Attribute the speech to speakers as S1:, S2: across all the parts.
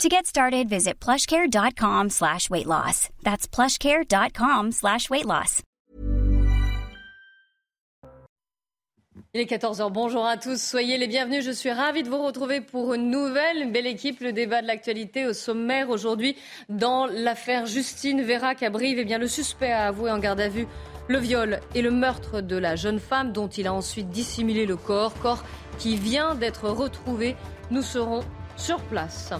S1: To get started, visit plushcare.com slash weight loss. That's plushcare.com slash weight loss.
S2: Il est 14h, bonjour à tous, soyez les bienvenus. Je suis ravie de vous retrouver pour une nouvelle, belle équipe. Le débat de l'actualité au sommaire aujourd'hui dans l'affaire Justine Vérac à Brive. Eh bien, le suspect a avoué en garde à vue le viol et le meurtre de la jeune femme dont il a ensuite dissimulé le corps, corps qui vient d'être retrouvé. Nous serons sur place.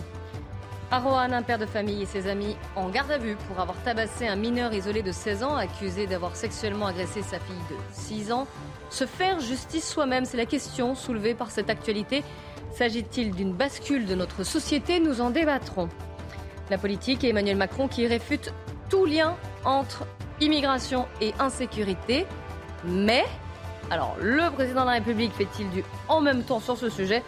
S2: À Roanne, un père de famille et ses amis en garde à vue pour avoir tabassé un mineur isolé de 16 ans accusé d'avoir sexuellement agressé sa fille de 6 ans. Se faire justice soi-même, c'est la question soulevée par cette actualité. S'agit-il d'une bascule de notre société? Nous en débattrons. La politique et Emmanuel Macron qui réfute tout lien entre immigration et insécurité. Mais, alors, le président de la République fait-il du en même temps sur ce sujet?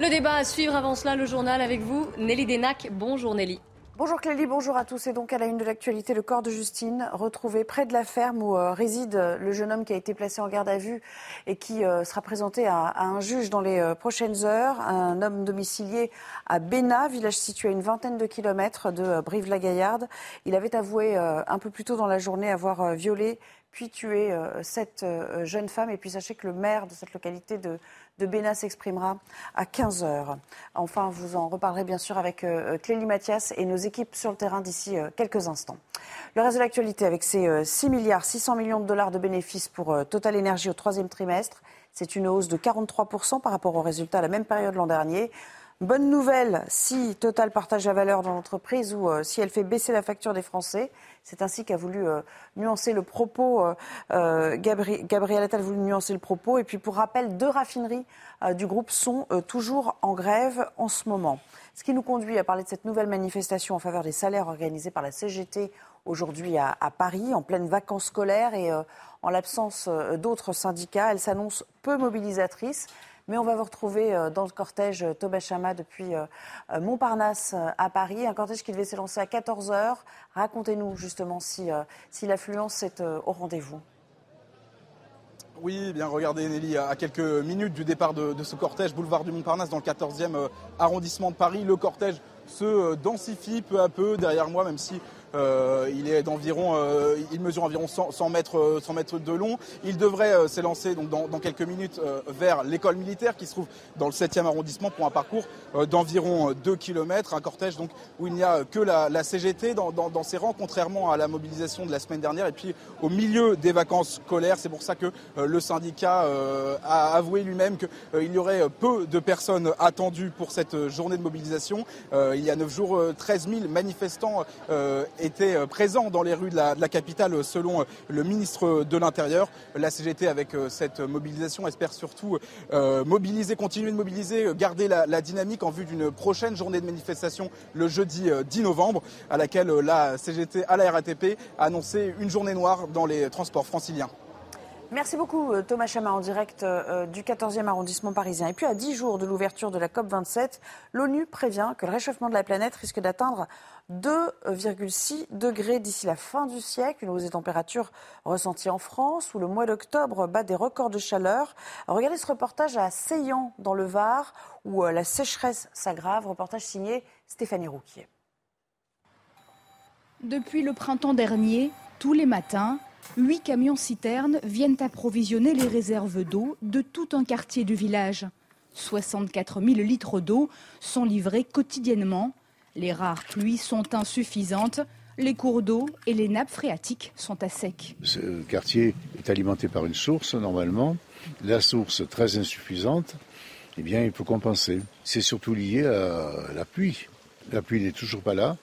S2: Le débat à suivre avant cela, le journal avec vous, Nelly Denac. Bonjour Nelly.
S3: Bonjour Clélie, bonjour à tous. Et donc à la une de l'actualité, le corps de Justine retrouvé près de la ferme où euh, réside le jeune homme qui a été placé en garde à vue et qui euh, sera présenté à, un juge dans les euh, prochaines heures. Un homme domicilié à Béna, village situé à une vingtaine de kilomètres de Brive-la-Gaillarde. Il avait avoué un peu plus tôt dans la journée avoir violé puis tué cette jeune femme. Et puis sachez que le maire de cette localité de de Béna s'exprimera à 15h. Enfin, vous en reparlerez bien sûr avec euh, Clélie Mathias et nos équipes sur le terrain d'ici euh, quelques instants. Le reste de l'actualité avec ces 6 euh, milliards 600 millions de dollars de bénéfices pour Total Energy au troisième trimestre. C'est une hausse de 43% par rapport aux résultats à la même période l'an dernier. Bonne nouvelle si Total partage la valeur dans l'entreprise ou si elle fait baisser la facture des Français. C'est ainsi qu'a voulu euh, nuancer le propos, euh, euh, Gabriel Attal a voulu nuancer le propos. Et puis pour rappel, deux raffineries du groupe sont toujours en grève en ce moment. Ce qui nous conduit à parler de cette nouvelle manifestation en faveur des salaires organisée par la CGT aujourd'hui à, Paris, en pleine vacances scolaires et en l'absence d'autres syndicats. Elle s'annonce peu mobilisatrice. Mais on va vous retrouver euh, dans le cortège euh, Thomas Chama depuis euh, Montparnasse à Paris, un cortège qui devait s'élancer à 14h. Racontez-nous justement si, si l'affluence est au rendez-vous.
S4: Oui, eh bien regardez Nelly, à quelques minutes du départ de, de, ce cortège, boulevard du Montparnasse, dans le 14e arrondissement de Paris, le cortège se densifie peu à peu derrière moi, même si il est d'environ, euh, il mesure environ 100, mètres, 100 mètres de long. Il devrait euh, s'élancer donc dans, quelques minutes vers l'école militaire qui se trouve dans le 7e arrondissement pour un parcours d'environ 2 km. Un cortège donc où il n'y a que la, CGT dans, ses rangs, contrairement à la mobilisation de la semaine dernière. Et puis au milieu des vacances scolaires, c'est pour ça que le syndicat a avoué lui-même qu'il y aurait peu de personnes attendues pour cette journée de mobilisation. il y a 9 jours, 13 000 manifestants était euh, présent dans les rues de la, capitale euh, selon euh, le ministre de l'Intérieur. La CGT avec cette mobilisation espère surtout mobiliser, continuer de mobiliser, garder la, dynamique en vue d'une prochaine journée de manifestation le jeudi 10 novembre à laquelle la CGT à la RATP a annoncé une journée noire dans les transports franciliens.
S3: Merci beaucoup euh, Thomas Chama en direct euh, du 14e arrondissement parisien. Et puis à 10 jours de l'ouverture de la COP27, l'ONU prévient que le réchauffement de la planète risque d'atteindre 2,6 degrés d'ici la fin du siècle, une hausse des températures ressentie en France, où le mois d'octobre bat des records de chaleur. Regardez ce reportage à Seyan, dans le Var, où euh, la sécheresse s'aggrave. Reportage signé Stéphanie Rouquier.
S5: Depuis le printemps dernier, tous les matins, Huit camions-citernes viennent approvisionner les réserves d'eau de tout un quartier du village. 64 000 litres d'eau sont livrés quotidiennement. Les rares pluies sont insuffisantes. Les cours d'eau et les nappes phréatiques sont à sec.
S6: Ce quartier est alimenté par une source normalement. La source très insuffisante, eh bien, il faut compenser. C'est surtout lié à la pluie. La pluie n'est toujours pas là.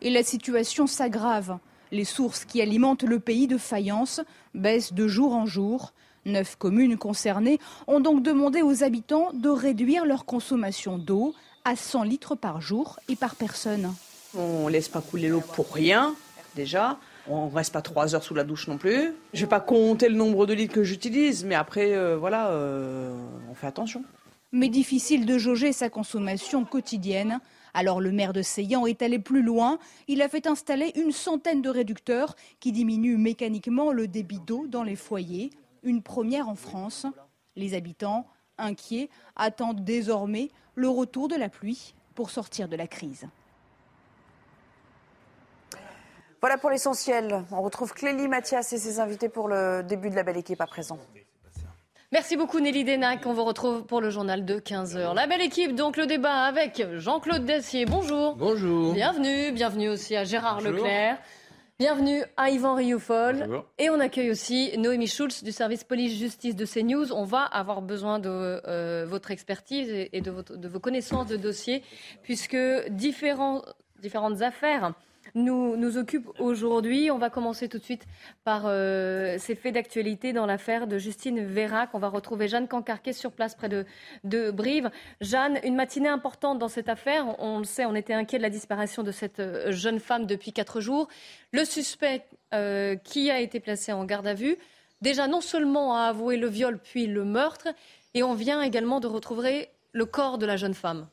S5: Et la situation s'aggrave. Les sources qui alimentent le pays de faïence baissent de jour en jour. Neuf communes concernées ont donc demandé aux habitants de réduire leur consommation d'eau à 100 litres par jour et par personne.
S7: On ne laisse pas couler l'eau pour rien, déjà. On ne reste pas trois heures sous la douche non plus. Je ne vais pas compter le nombre de litres que j'utilise, mais après, euh, voilà, euh, on fait attention.
S5: Mais difficile de jauger sa consommation quotidienne. Alors le maire de Seyan est allé plus loin. Il a fait installer une centaine de réducteurs qui diminuent mécaniquement le débit d'eau dans les foyers. Une première en France. Les habitants, inquiets, attendent désormais le retour de la pluie pour sortir de la crise.
S3: Voilà pour l'essentiel. On retrouve Clélie Mathias et ses invités pour le début de la belle équipe à présent.
S2: Merci beaucoup Nelly Denac. On vous retrouve pour le journal de 15h. La belle équipe, donc le débat avec Jean-Claude Dessier. Bonjour.
S8: Bonjour.
S2: Bienvenue. Bienvenue aussi à Gérard Leclerc. Bienvenue à Yvan Rioufol. Et on accueille aussi Noémie Schulz du service police-justice de CNews. On va avoir besoin de euh, votre expertise et de, de, vos connaissances de dossier, puisque différents, différentes affaires nous, nous occupe aujourd'hui. On va commencer tout de suite par euh, ces faits d'actualité dans l'affaire de Justine Vérac. On va retrouver Jeanne Cancarquet sur place près de, Brive. Jeanne, une matinée importante dans cette affaire. On le sait, on était inquiet de la disparition de cette euh, jeune femme depuis quatre jours. Le suspect euh, qui a été placé en garde à vue, déjà non seulement a avoué le viol puis le meurtre, et on vient également de retrouver le corps de la jeune femme.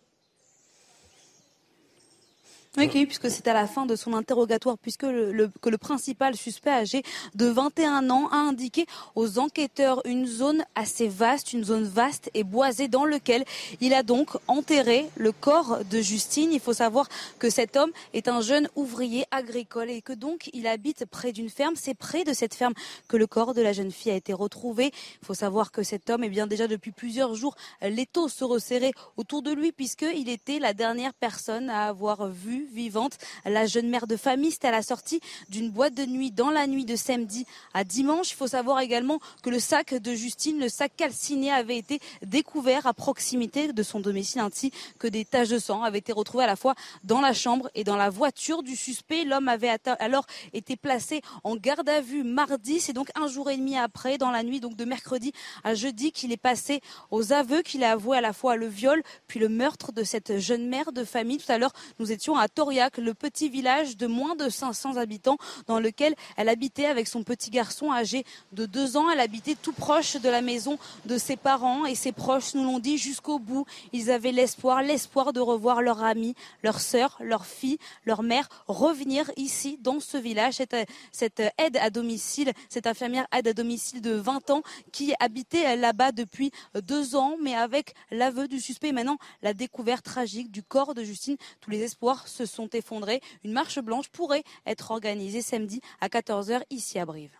S9: Oui, puisque c'est à la fin de son interrogatoire, puisque le, que le principal suspect âgé de 21 ans a indiqué aux enquêteurs une zone assez vaste, une zone vaste et boisée dans laquelle il a donc enterré le corps de Justine. Il faut savoir que cet homme est un jeune ouvrier agricole et que donc il habite près d'une ferme. C'est près de cette ferme que le corps de la jeune fille a été retrouvé. Il faut savoir que cet homme, est eh bien déjà depuis plusieurs jours, l'étau se resserrait autour de lui puisqu'il était la dernière personne à avoir vu vivante. La jeune mère de famille, c'était à la sortie d'une boîte de nuit dans la nuit de samedi à dimanche. Il faut savoir également que le sac de Justine, le sac calciné, avait été découvert à proximité de son domicile ainsi que des taches de sang avaient été retrouvées à la fois dans la chambre et dans la voiture du suspect. L'homme avait alors été placé en garde à vue mardi. C'est donc un jour et demi après, dans la nuit donc de mercredi à jeudi, qu'il est passé aux aveux, qu'il a avoué à la fois le viol puis le meurtre de cette jeune mère de famille. Tout à l'heure, nous étions à Toriac, le petit village de moins de 500 habitants dans lequel elle habitait avec son petit garçon âgé de 2 ans. Elle habitait tout proche de la maison de ses parents et ses proches nous l'ont dit jusqu'au bout. Ils avaient l'espoir, l'espoir de revoir leur ami, leur sœur, leur fille, leur mère revenir ici dans ce village. Cette, cette aide à domicile, cette infirmière aide à domicile de 20 ans qui habitait là-bas depuis deux ans, mais avec l'aveu du suspect maintenant la découverte tragique du corps de Justine, tous les espoirs se sont effondrés. Une marche blanche pourrait être organisée samedi à 14h ici à Brive.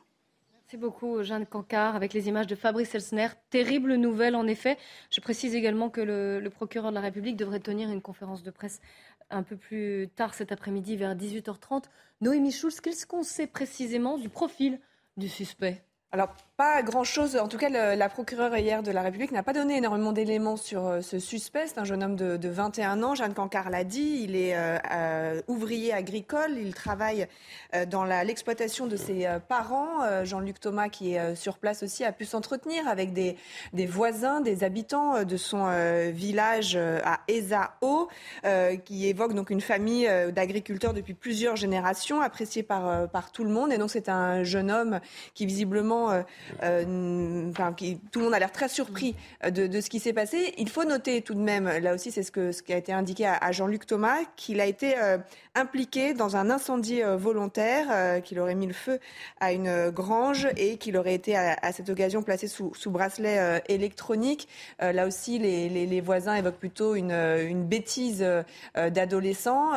S2: Merci beaucoup, Jeanne Cancard, avec les images de Fabrice Elsner. Terrible nouvelle, en effet. Je précise également que le, procureur de la République devrait tenir une conférence de presse un peu plus tard cet après-midi, vers 18h30. Noémie Schulz, qu'est-ce qu'on sait précisément du profil du suspect?
S10: Alors, pas grand-chose. En tout cas, la procureure hier de la République n'a pas donné énormément d'éléments sur euh, ce suspect. C'est un jeune homme de, de 21 ans. Jeanne Cancard l'a dit. Il est euh, euh, ouvrier agricole. Il travaille dans l'exploitation de ses parents. Jean-Luc Thomas, qui est sur place aussi, a pu s'entretenir avec des, voisins, des habitants de son village à Ezao, qui évoque donc une famille d'agriculteurs depuis plusieurs générations, appréciée par tout le monde. Et donc, c'est un jeune homme qui visiblement euh, euh, tout le monde a l'air très surpris euh, de, ce qui s'est passé. Il faut noter tout de même, là aussi c'est ce, qui a été indiqué à, Jean-Luc Thomas, qu'il a été impliqué dans un incendie volontaire, qu'il aurait mis le feu à une grange et qu'il aurait été à, cette occasion placé sous, bracelet électronique. là aussi, les, voisins évoquent plutôt une, une bêtise d'adolescent.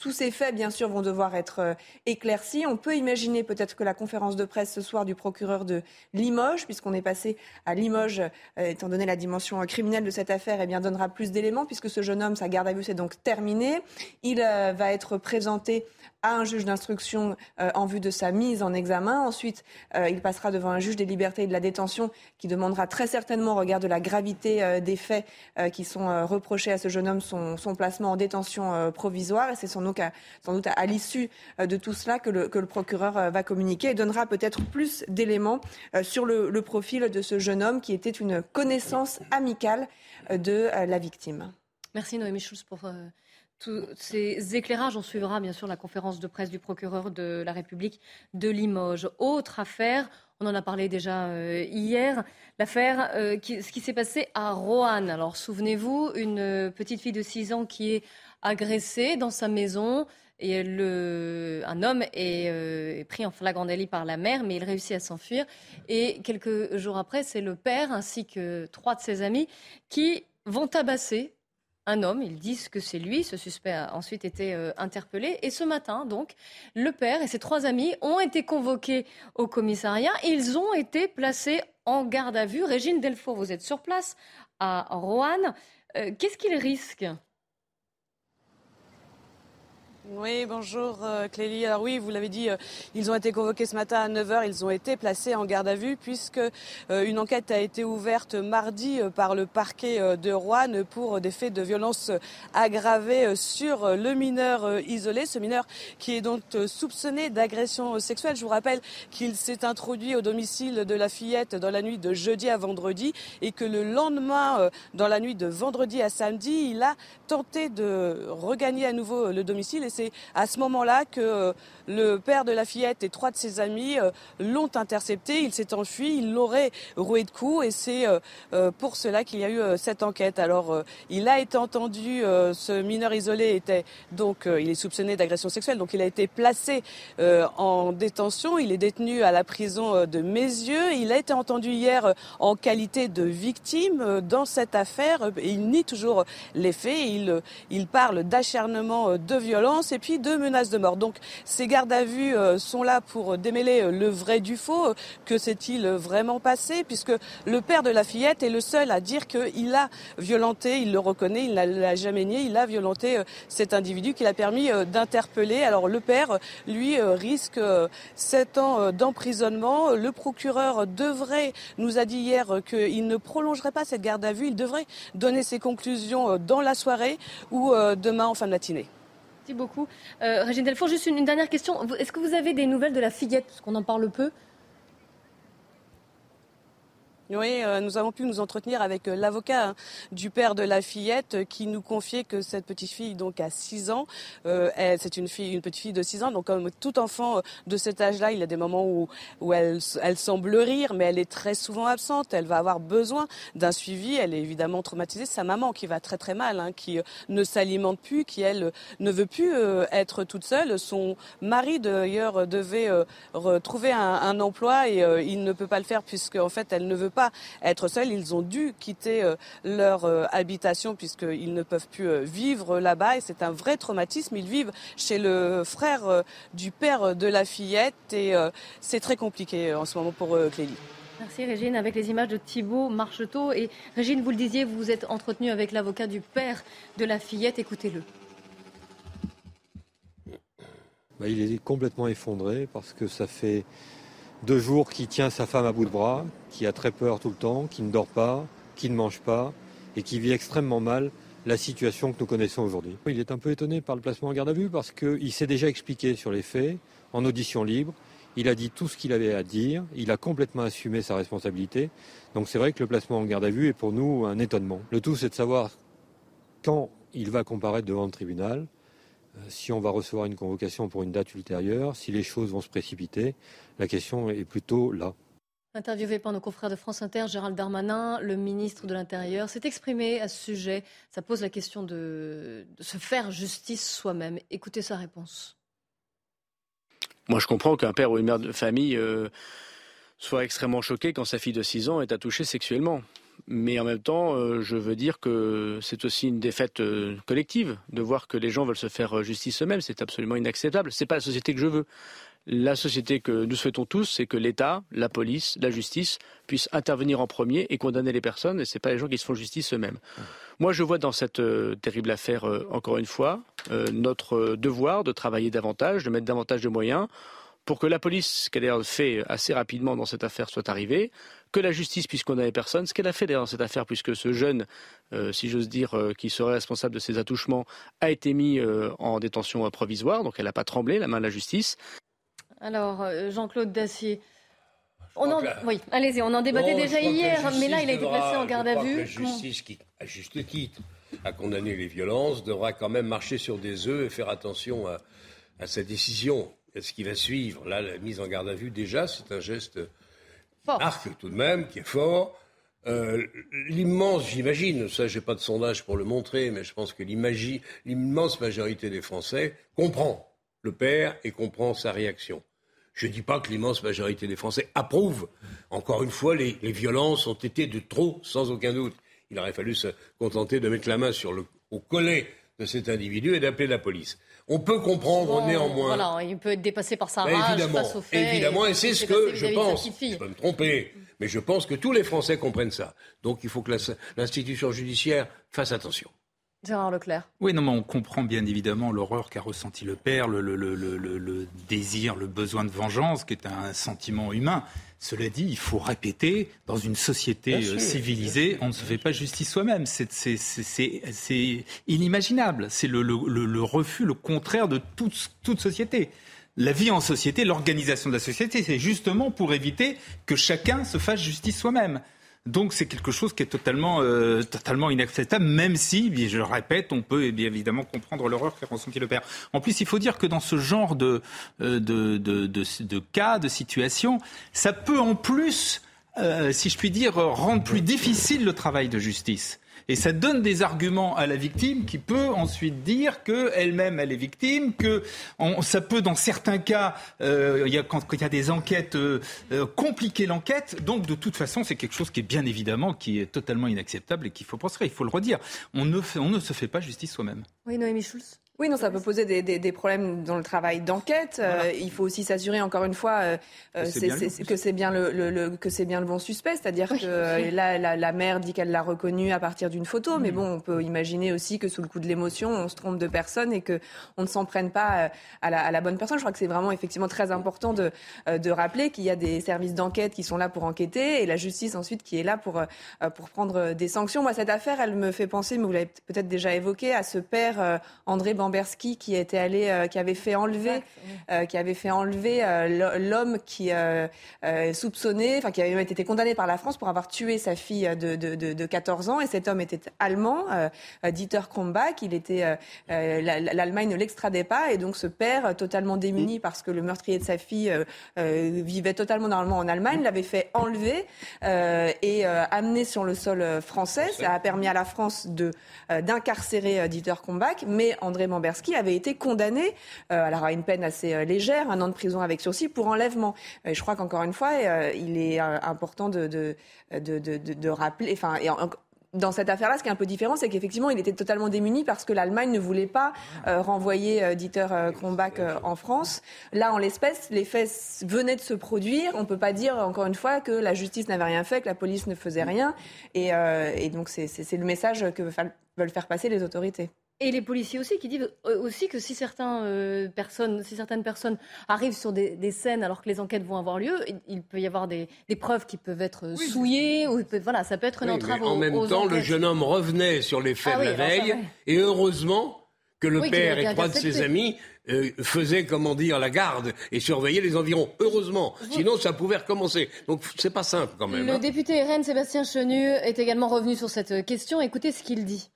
S10: tous ces faits, bien sûr, vont devoir être éclaircis. On peut imaginer peut-être que la conférence de presse ce soir du procureur de Limoges, puisqu'on est passé à Limoges, euh, étant donné la dimension criminelle de cette affaire, eh bien, donnera plus d'éléments, puisque ce jeune homme, sa garde à vue, s'est donc terminée. Il euh, va être présenté à un juge d'instruction euh, en vue de sa mise en examen. Ensuite, euh, il passera devant un juge des libertés et de la détention qui demandera très certainement, au regard de la gravité euh, des faits qui sont reprochés à ce jeune homme, son, placement en détention provisoire. Et c'est sans doute à, l'issue de tout cela que le, que le procureur va communiquer et donnera peut-être plus d'éléments sur le, le profil de ce jeune homme qui était une connaissance amicale de la victime.
S2: Merci Noémie Schulz pour tous ces éclairages. On suivra bien sûr la conférence de presse du procureur de la République de Limoges. Autre affaire, on en a parlé déjà euh, hier, l'affaire, euh, ce qui s'est passé à Roanne. Alors souvenez-vous, une petite fille de 6 ans qui est agressée dans sa maison. Et un homme est, euh, est, pris en flagrant délit par la mère, mais il réussit à s'enfuir. Et quelques jours après, c'est le père ainsi que trois de ses amis qui vont tabasser un homme. Ils disent que c'est lui. Ce suspect a ensuite été euh, interpellé. Et ce matin, donc, le père et ses trois amis ont été convoqués au commissariat. Ils ont été placés en garde à vue. Régine Delfour, vous êtes sur place à Roanne. Euh, qu'est-ce qu'ils risquent?
S8: Oui, bonjour euh, Clélie. Alors oui, vous l'avez dit, euh, ils ont été convoqués ce matin à 9h, ils ont été placés en garde à vue puisque euh, une enquête a été ouverte mardi par le parquet de Rouen pour des faits de violence aggravés sur le mineur isolé, ce mineur qui est donc soupçonné d'agression sexuelle. Je vous rappelle qu'il s'est introduit au domicile de la fillette dans la nuit de jeudi à vendredi et que le lendemain, dans la nuit de vendredi à samedi, il a tenté de regagner à nouveau le domicile c'est à ce moment-là que euh, le père de la fillette et trois de ses amis euh, l'ont intercepté. Il s'est enfui, il l'aurait roué de coups et c'est euh, pour cela qu'il y a eu cette enquête. Alors, il a été entendu, ce mineur isolé était donc, il est soupçonné d'agression sexuelle, donc il a été placé en détention. Il est détenu à la prison de Mézieux. Il a été entendu hier en qualité de victime dans cette affaire. Il nie toujours les faits. Il, il parle d'acharnement de violence et puis deux menaces de mort. Donc ces gardes à vue euh, sont là pour démêler euh, le vrai du faux. Que s'est-il vraiment passé? Puisque le père de la fillette est le seul à dire qu'il a violenté, il le reconnaît, il ne l'a jamais nié, il a violenté euh, cet individu qu'il a permis d'interpeller. Alors le père, lui, risque sept ans d'emprisonnement. Le procureur devrait, nous a dit hier qu'il ne prolongerait pas cette garde à vue, il devrait donner ses conclusions dans la soirée ou demain en fin de matinée.
S2: Merci beaucoup. Euh, Régine Delfour, juste une, dernière question. Est-ce que vous avez des nouvelles de la fillette? Parce qu'on en parle peu.
S8: Oui, euh, nous avons pu nous entretenir avec euh, l'avocat hein, du père de la fillette euh, qui nous confiait que cette petite fille donc a 6 ans. c'est une fille, une petite fille de 6 ans. Donc comme tout enfant de cet âge-là, il y a des moments où, où elle, elle semble rire, mais elle est très souvent absente. Elle va avoir besoin d'un suivi. Elle est évidemment traumatisée. Sa maman qui va très très mal, hein, qui ne s'alimente plus, qui elle ne veut plus être toute seule. Son mari d'ailleurs devait retrouver un, un, emploi et il ne peut pas le faire puisque en fait elle ne veut pas être seuls. Ils ont dû quitter euh, leur euh, habitation puisqu'ils ne peuvent plus euh, vivre là-bas. Et c'est un vrai traumatisme. Ils vivent chez le frère du père de la fillette. Et c'est très compliqué en ce moment pour Clélie.
S2: Merci Régine. Avec les images de Thibault Marcheteau. Et Régine, vous le disiez, vous vous êtes entretenue avec l'avocat du père de la fillette. Écoutez-le.
S11: Bah, il est complètement effondré parce que ça fait deux jours qu'il tient sa femme à bout de bras, qui a très peur tout le temps, qui ne dort pas, qui ne mange pas et qui vit extrêmement mal la situation que nous connaissons aujourd'hui. Il est un peu étonné par le placement en garde à vue parce qu'il s'est déjà expliqué sur les faits en audition libre. Il a dit tout ce qu'il avait à dire, il a complètement assumé sa responsabilité. Donc c'est vrai que le placement en garde à vue est pour nous un étonnement. Le tout c'est de savoir quand il va comparaître devant le tribunal, si on va recevoir une convocation pour une date ultérieure, si les choses vont se précipiter, la question est plutôt là.
S2: Interviewé par nos confrères de France Inter, Gérald Darmanin, le ministre de l'Intérieur, s'est exprimé à ce sujet. Ça pose la question de, se faire justice soi-même. Écoutez sa réponse.
S12: Moi, je comprends qu'un père ou une mère de famille euh, soit extrêmement choqué quand sa fille de 6 ans est attouchée sexuellement. Mais en même temps, euh, je veux dire que c'est aussi une défaite euh, collective de voir que les gens veulent se faire euh, justice eux-mêmes. C'est absolument inacceptable. Ce n'est pas la société que je veux. La société que nous souhaitons tous, c'est que l'État, la police, la justice puissent intervenir en premier et condamner les personnes. Et ce n'est pas les gens qui se font justice eux-mêmes. Moi, je vois dans cette terrible affaire, encore une fois, notre devoir de travailler davantage, de mettre davantage de moyens pour que la police, ce qu'elle a fait assez rapidement dans cette affaire, soit arrivée, que la justice, puisqu'on n'avait personne, ce qu'elle a fait d'ailleurs dans cette affaire, puisque ce jeune, euh, si j'ose dire, euh, qui serait responsable de ces attouchements, a été mis euh, en détention provisoire, donc elle n'a pas tremblé, la main de la justice.
S2: Alors, Jean-Claude Dacier, Oui, allez-y, on en débattait déjà hier, mais là, il a été placé en garde à vue.
S13: La justice, qui, à juste titre, a condamné les violences, devra quand même marcher sur des œufs et faire attention à, à sa décision, ce qui va suivre. Là, la mise en garde à vue, déjà, c'est un geste fort. tout de même, qui est fort. Euh, l'immense, j'imagine, ça j'ai pas de sondage pour le montrer, mais je pense que l'immense majorité des Français comprend le père et comprend sa réaction. Je ne dis pas que l'immense majorité des Français approuve. Encore une fois, les, violences ont été de trop, sans aucun doute. Il aurait fallu se contenter de mettre la main sur le, au collet de cet individu et d'appeler la police. On peut comprendre néanmoins.
S2: Voilà, il peut être dépassé par sa rage
S13: évidemment,
S2: face faits.
S13: Évidemment, et, c'est ce que je pense. Je peux me tromper, mais je pense que tous les Français comprennent ça. Donc il faut que l'institution judiciaire fasse attention.
S2: Gérard Leclerc.
S14: Oui, non, mais on comprend bien évidemment l'horreur qu'a ressenti le père, le, le, le, le, désir, le besoin de vengeance, qui est un sentiment humain. Cela dit, il faut répéter, dans une société euh, civilisée, on ne se fait pas justice soi-même. C'est inimaginable. C'est le, refus, le contraire de toute, toute société. La vie en société, l'organisation de la société, c'est justement pour éviter que chacun se fasse justice soi-même. Donc c'est quelque chose qui est totalement, euh, totalement inacceptable, même si, je le répète, on peut bien évidemment comprendre l'horreur qu'a ressenti le père. En plus, il faut dire que dans ce genre de, euh, cas, de situation, ça peut en plus, euh, si je puis dire, rendre plus difficile le travail de justice. Et ça donne des arguments à la victime qui peut ensuite dire qu'elle-même, elle est victime, que ça peut, dans certains cas, euh, quand, il y a des enquêtes, euh, euh, compliquer l'enquête. Donc, de toute façon, c'est quelque chose qui est bien évidemment, qui est totalement inacceptable et qu'il faut penser. Il faut le redire. On ne, on ne se fait pas justice soi-même.
S2: Oui, Noémie Schulz.
S10: Oui, non, ça peut poser des, des, des problèmes dans le travail d'enquête. Euh, il faut aussi s'assurer, encore une fois, euh, que c'est bien, le, le, le, que c'est bien le bon suspect. C'est-à-dire que euh, là, la, la, mère dit qu'elle l'a reconnu à partir d'une photo, mais mm. bon, on peut imaginer aussi que sous le coup de l'émotion, on se trompe de personne et que on ne s'en prenne pas à la, à la, bonne personne. Je crois que c'est vraiment effectivement très important de, de rappeler qu'il y a des services d'enquête qui sont là pour enquêter et la justice ensuite qui est là pour, pour prendre des sanctions. Moi, cette affaire, elle me fait penser, mais vous l'avez peut-être déjà évoqué, à ce père André Bamberg Bamberski qui était allé, euh, qui avait fait enlever, euh, qui avait fait enlever euh, l'homme qui soupçonnait, enfin qui avait été condamné par la France pour avoir tué sa fille de, de, de, de 14 ans. Et cet homme était allemand, Dieter Krombach. Il était, l'Allemagne ne l'extradait pas, et donc ce père, totalement démuni parce que le meurtrier de sa fille vivait totalement normalement en Allemagne, l'avait fait enlever et amener sur le sol français. Ça a permis à la France de d'incarcérer Dieter Krombach, mais André Mamberski avait été condamné euh, alors à une peine assez euh, légère, un an de prison avec sursis pour enlèvement. Et je crois qu'encore une fois, euh, il est important de, de, de, de rappeler. Enfin, et dans cette affaire-là, ce qui est un peu différent, c'est qu'effectivement, il était totalement démuni parce que l'Allemagne ne voulait pas renvoyer Dieter Krombach en France. Là, en l'espèce, les faits venaient de se produire. On ne peut pas dire, encore une fois, que la justice n'avait rien fait, que la police ne faisait rien. Et, et donc, c'est le message que veulent faire passer les autorités.
S2: Et les policiers aussi qui disent euh, aussi que si, certains, euh, personnes, si certaines personnes arrivent sur des, scènes alors que les enquêtes vont avoir lieu, il, peut y avoir des, preuves qui peuvent être souillées. Ou, voilà, ça peut être une entrave
S13: En même temps, le jeune homme revenait sur les faits ah de la veille et heureusement que le père et trois de ses amis euh, faisaient, comment dire, la garde et surveillaient les environs. Heureusement, sinon ça pouvait recommencer. Donc c'est pas simple quand même.
S2: Le hein. député RN Sébastien Chenu est également revenu sur cette question. Écoutez ce qu'il dit.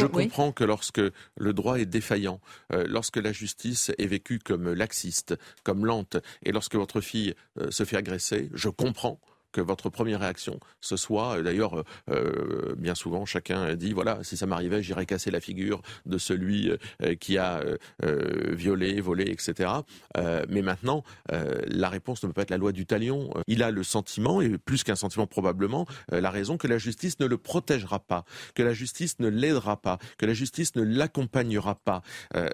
S15: Je comprends que lorsque le droit est défaillant, euh, lorsque la justice est vécue comme laxiste, comme lente, et lorsque votre fille euh, se fait agresser, je comprends que votre première réaction ce soit, euh, d'ailleurs, euh, euh, bien souvent, chacun dit, voilà, si ça m'arrivait, j'irais casser la figure de celui qui a violé, volé, etc. mais maintenant, la réponse ne peut pas être la loi du talion. Il a le sentiment, et plus qu'un sentiment probablement, la raison que la justice ne le protégera pas, que la justice ne l'aidera pas, que la justice ne l'accompagnera pas.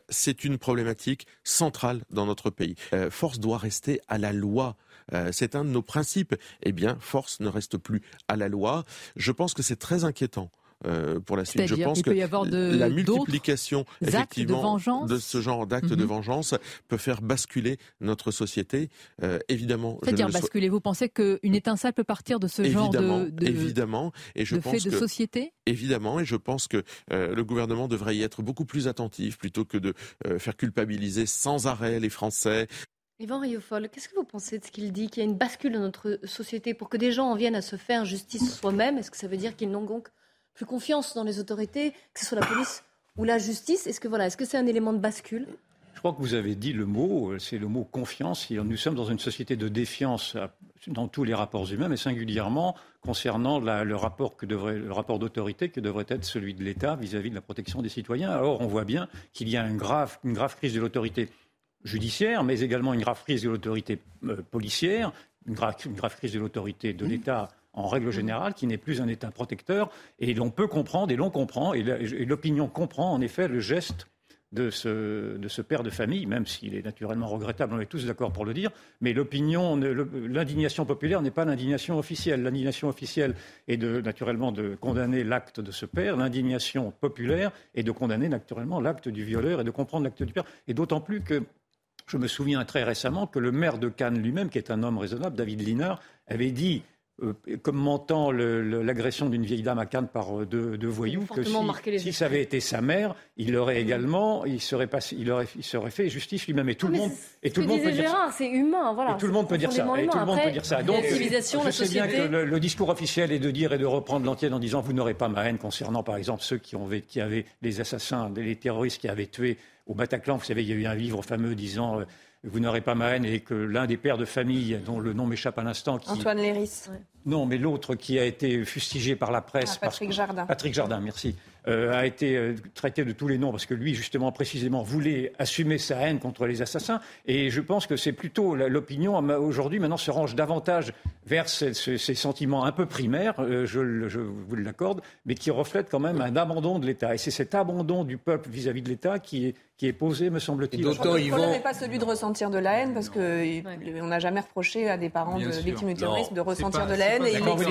S15: C'est une problématique centrale dans notre pays. force doit rester à la loi euh, c'est un de nos principes. Eh bien, force ne reste plus à la loi. Je pense que c'est très inquiétant. Euh, pour la suite. Je pense que la multiplication effectivement de, ce genre d'actes de mhm. vengeance peut faire basculer notre société. Euh, évidemment.
S16: C'est-à-dire basculer. Vous pensez qu'une étincelle peut partir de ce genre de, de
S15: évidemment et je pense
S16: fait de société?
S15: Évidemment, et je pense que le gouvernement devrait y être beaucoup plus attentif plutôt que de faire culpabiliser sans arrêt les Français.
S2: Yvan Riofol, qu'est-ce que vous pensez de ce qu'il dit Qu'il y a une bascule dans notre société pour que des gens en viennent à se faire justice soi-même? Est-ce que ça veut dire qu'ils n'ont donc plus confiance dans les autorités, que ce soit la police ou la justice? Est-ce que voilà, est-ce que c'est un élément de bascule?
S17: Je crois que vous avez dit le mot, euh, c'est le mot confiance. Nous sommes dans une société de défiance euh, dans tous les rapports humains, mais singulièrement concernant le rapport, rapport d'autorité que devrait être celui de l'État vis-à-vis de la protection des citoyens. Alors on voit bien qu'il y a une grave crise de l'autorité judiciaire, mais également une grave crise de l'autorité euh, policière, une grave, une grave, crise de l'autorité de l'État en règle générale, qui n'est plus un État protecteur. Et l'on peut comprendre, et l'on comprend, et l'opinion comprend en effet le geste de ce, de ce, père de famille, même s'il est naturellement regrettable, on est tous d'accord pour le dire, mais l'opinion, l'indignation populaire n'est pas l'indignation officielle. L'indignation officielle est de, naturellement de condamner l'acte de ce père, l'indignation populaire est de condamner naturellement l'acte du violeur et de comprendre l'acte du père. Et d'autant plus que je me souviens très récemment que le maire de Cannes lui-même, qui est un homme raisonnable, David Linard, avait dit euh, commentant l'agression d'une vieille dame à Cannes par euh, deux, voyous, que si, ça avait été sa mère, il aurait également, il serait, il aurait, il serait fait justice lui-même. Et tout le monde, et tout le monde peut dire ça.
S2: C'est humain, voilà.
S17: Et tout le monde peut dire ça. Et tout le monde peut dire ça. Donc, je sais bien que le, discours officiel est de dire et de reprendre l'entier en disant vous n'aurez pas ma haine concernant, par exemple, ceux qui, ont, qui avaient les assassins, les terroristes qui avaient tué au Bataclan. Vous savez, il y a eu un livre fameux disant. Euh, vous n'aurez pas ma haine et que l'un des pères de famille, dont le nom m'échappe à l'instant, qui...
S10: Antoine Léris.
S17: Non, mais l'autre qui a été fustigé par la presse.
S10: Ah, Patrick Jardin.
S17: Patrick Jardin, merci. Euh, a été euh, traité de tous les noms parce que lui, justement, précisément, voulait assumer sa haine contre les assassins. Et je pense que c'est plutôt l'opinion aujourd'hui, maintenant, se range davantage vers ces, sentiments un peu primaires, euh, je, je, vous l'accorde, mais qui reflètent quand même un abandon de l'État. Et c'est cet abandon du peuple vis-à-vis de l'État qui est, qui est posé, me semble-t-il.
S10: Le problème n'est pas celui de ressentir de la haine, parce qu'on n'a jamais reproché à des parents de victimes du terrorisme de ressentir de la haine.
S17: Et quand, vous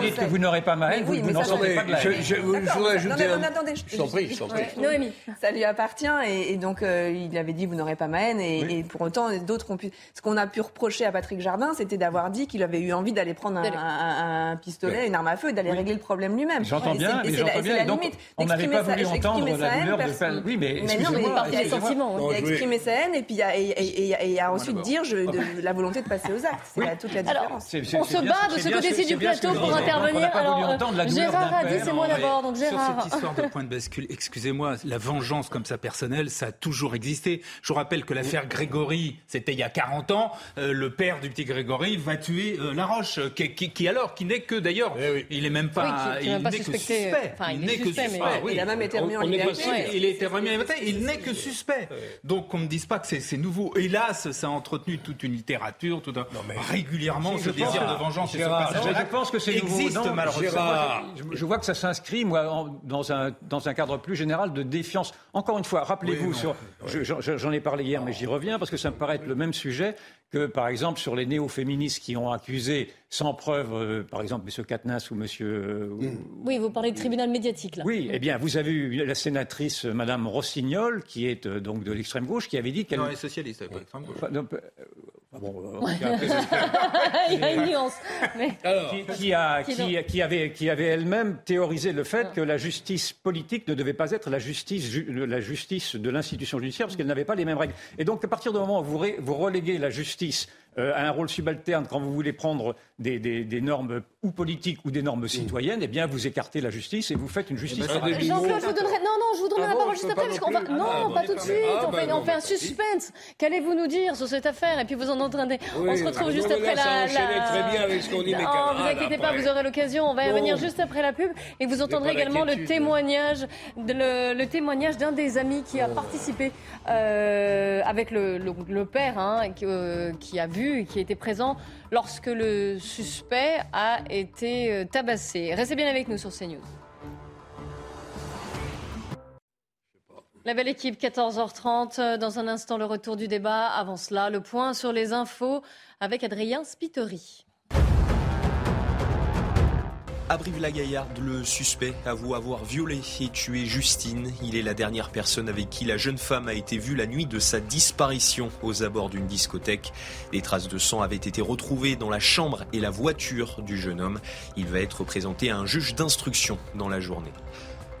S17: dites, que vous n'aurez pas ma haine, vous, n'en sentez pas de la haine.
S13: Je, voudrais ajouter attendez, je t'en prie, je t'en prie.
S10: Noémie. Ça lui appartient et, donc euh, il avait dit vous n'aurez pas ma haine et, pour autant d'autres ont pu. Ce qu'on a pu reprocher à Patrick Jardin, c'était d'avoir dit qu'il avait eu envie d'aller prendre un, pistolet, une arme à feu et d'aller régler le problème lui-même.
S17: J'entends bien, mais j'entends bien. Donc on n'avait pas voulu entendre la douleur de.
S10: Oui, mais y a sentiments. Il a exprimé sa haine et puis il a ensuite dire la volonté de passer aux actes. C'est toute la différence.
S2: On se bat de ce côté-ci du plateau pour intervenir. Alors Gérard a dit c'est moi d'abord. Donc Gérard
S14: point de bascule, excusez-moi, la vengeance comme ça personnelle, ça a toujours existé. Je vous rappelle que l'affaire Grégory, c'était il y a 40 ans, euh, le père du petit Grégory va tuer euh, Laroche, qui, alors, qui n'est que d'ailleurs, eh il est même pas, il n'est que suspect.
S10: il n'est que suspect. Il a même été remis en
S14: liberté. Il a été remis en liberté, il n'est que suspect. Donc qu'on ne dise pas que c'est nouveau. Hélas, ça a entretenu toute une littérature, tout un... régulièrement ce désir de vengeance.
S17: Je pense que c'est existe malheureusement. Je vois que ça s'inscrit, moi, dans un dans un cadre plus général de défiance. Encore une fois, rappelez-vous, j'en ai parlé hier, mais j'y reviens parce que ça me paraît être le même sujet que, par exemple, sur les néo-féministes qui ont accusé sans preuve, euh, par exemple, M. Katnas ou M. Euh,
S2: mm. Oui, vous parlez de tribunal médiatique, là.
S17: Oui, eh bien, vous avez eu la sénatrice euh, Mme Rossignol, qui est donc de l'extrême gauche, qui avait dit qu'elle.
S14: Non, elle est socialiste, elle n'est pas l'extrême gauche.
S2: Bon, il y a une nuance.
S17: Qui, a, qui, avait, qui avait elle-même théorisé le fait que la justice politique ne devait pas être la justice, la justice de l'institution judiciaire, parce qu'elle n'avait pas les mêmes règles. Et donc, à partir du moment où vous, vous reléguez la justice euh, à un rôle subalterne quand vous voulez prendre des, des, des, normes ou politiques ou des normes citoyennes, eh bien, vous écartez la justice et vous faites une justice.
S2: Eh ben, Jean-Claude, je vous donnerai. Non, non, je vous donnerai ah la parole juste après. Parce qu'on va... Non, ah, pas tout de suite. Ah, on, fait, on, fait, un suspense. Qu'allez-vous nous dire sur cette affaire Et puis vous en entendez. on se retrouve juste après la.
S13: très bien avec ce qu'on dit,
S2: Non, vous inquiétez pas, vous aurez l'occasion. On va y revenir juste après la pub. Et vous entendrez également le témoignage, le témoignage d'un des amis qui a oh. participé euh, avec le père, hein, euh, qui a vu et qui était présent lorsque le suspect a été euh, tabassé. Restez bien avec nous sur CNews. La belle équipe, 14h30. Dans un instant, le retour du débat. Avant cela, le point sur les infos avec Adrien Spiteri.
S18: À Brive-la-Gaillarde, le suspect avoue avoir violé et tué Justine. Il est la dernière personne avec qui la jeune femme a été vue la nuit de sa disparition aux abords d'une discothèque. Des traces de sang avaient été retrouvées dans la chambre et la voiture du jeune homme. Il va être présenté à un juge d'instruction dans la journée.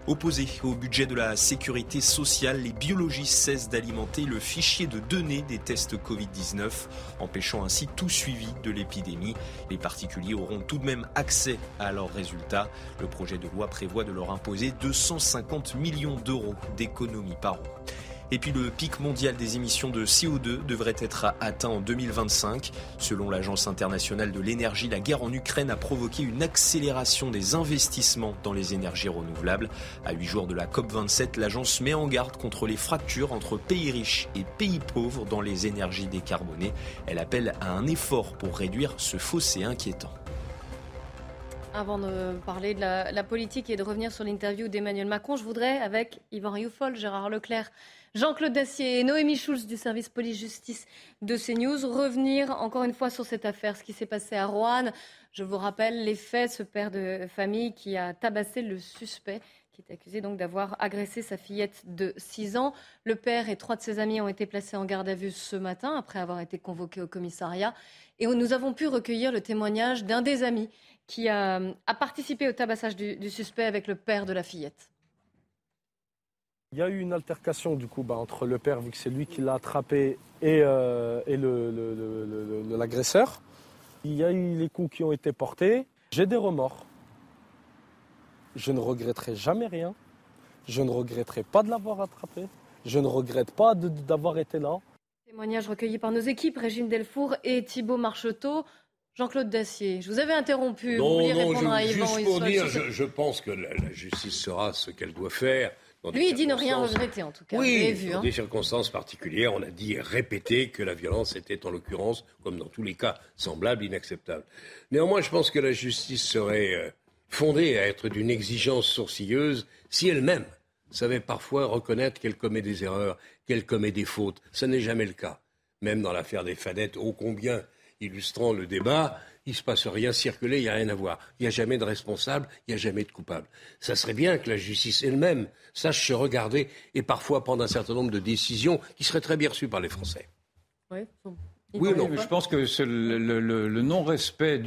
S18: Opposés au budget de la sécurité sociale, les biologistes cessent d'alimenter le fichier de données des tests Covid-19, empêchant ainsi tout suivi de l'épidémie. Les particuliers auront tout de même accès à leurs résultats. Le projet de loi prévoit de leur imposer 250 millions d'euros d'économies par an. Et puis le pic mondial des émissions de CO2 devrait être atteint en 2025. Selon l'Agence internationale de l'énergie, la guerre en Ukraine a provoqué une accélération des investissements dans les énergies renouvelables. À huit jours de la COP27, l'agence met en garde contre les fractures entre pays riches et pays pauvres dans les énergies décarbonées. Elle appelle à un effort pour réduire ce fossé inquiétant.
S2: Avant de parler de la, politique et de revenir sur l'interview d'Emmanuel Macron, je voudrais, avec Yvan Rioufol, Gérard Leclerc, Jean-Claude Dacier et Noémie Schulz du service police-justice de CNews. Revenir encore une fois sur cette affaire, ce qui s'est passé à Rouen. Je vous rappelle les faits, ce père de famille qui a tabassé le suspect qui est accusé donc d'avoir agressé sa fillette de 6 ans. Le père et trois de ses amis ont été placés en garde à vue ce matin après avoir été convoqués au commissariat. Et nous avons pu recueillir le témoignage d'un des amis qui a, participé au tabassage du suspect avec le père de la fillette.
S19: Il y a eu une altercation du coup bah, entre le père, vu que c'est lui qui l'a attrapé, et, euh, l'agresseur. Il y a eu les coups qui ont été portés. J'ai des remords. Je ne regretterai jamais rien. Je ne regretterai pas de l'avoir attrapé. Je ne regrette pas d'avoir été là.
S2: Témoignage recueilli par nos équipes, Régine Delfour et Thibault Marcheteau. Jean-Claude Dacier, je vous avais interrompu.
S13: Non, vous non, répondre à Yvan juste pour dire, je, pense que la justice sera ce qu'elle doit faire.
S2: Lui, il dit ne rien regretter, en tout cas.
S13: Oui, vu, dans hein. des circonstances particulières, on a dit et répété que la violence était, en l'occurrence, comme dans tous les cas semblables, inacceptable. Néanmoins, je pense que la justice serait euh, fondée à être d'une exigence sourcilleuse si elle-même savait parfois reconnaître qu'elle commet des erreurs, qu'elle commet des fautes. Ce n'est jamais le cas. Même dans l'affaire des fadettes, ô combien illustrant le débat, il ne se passe rien circuler, il n'y a rien à voir. Il n'y a jamais de responsable, il n'y a jamais de coupable. Ça serait bien que la justice elle-même sache se regarder et parfois prendre un certain nombre de décisions qui seraient très bien reçues par les Français.
S17: Oui, oui, non. je pense que le, non-respect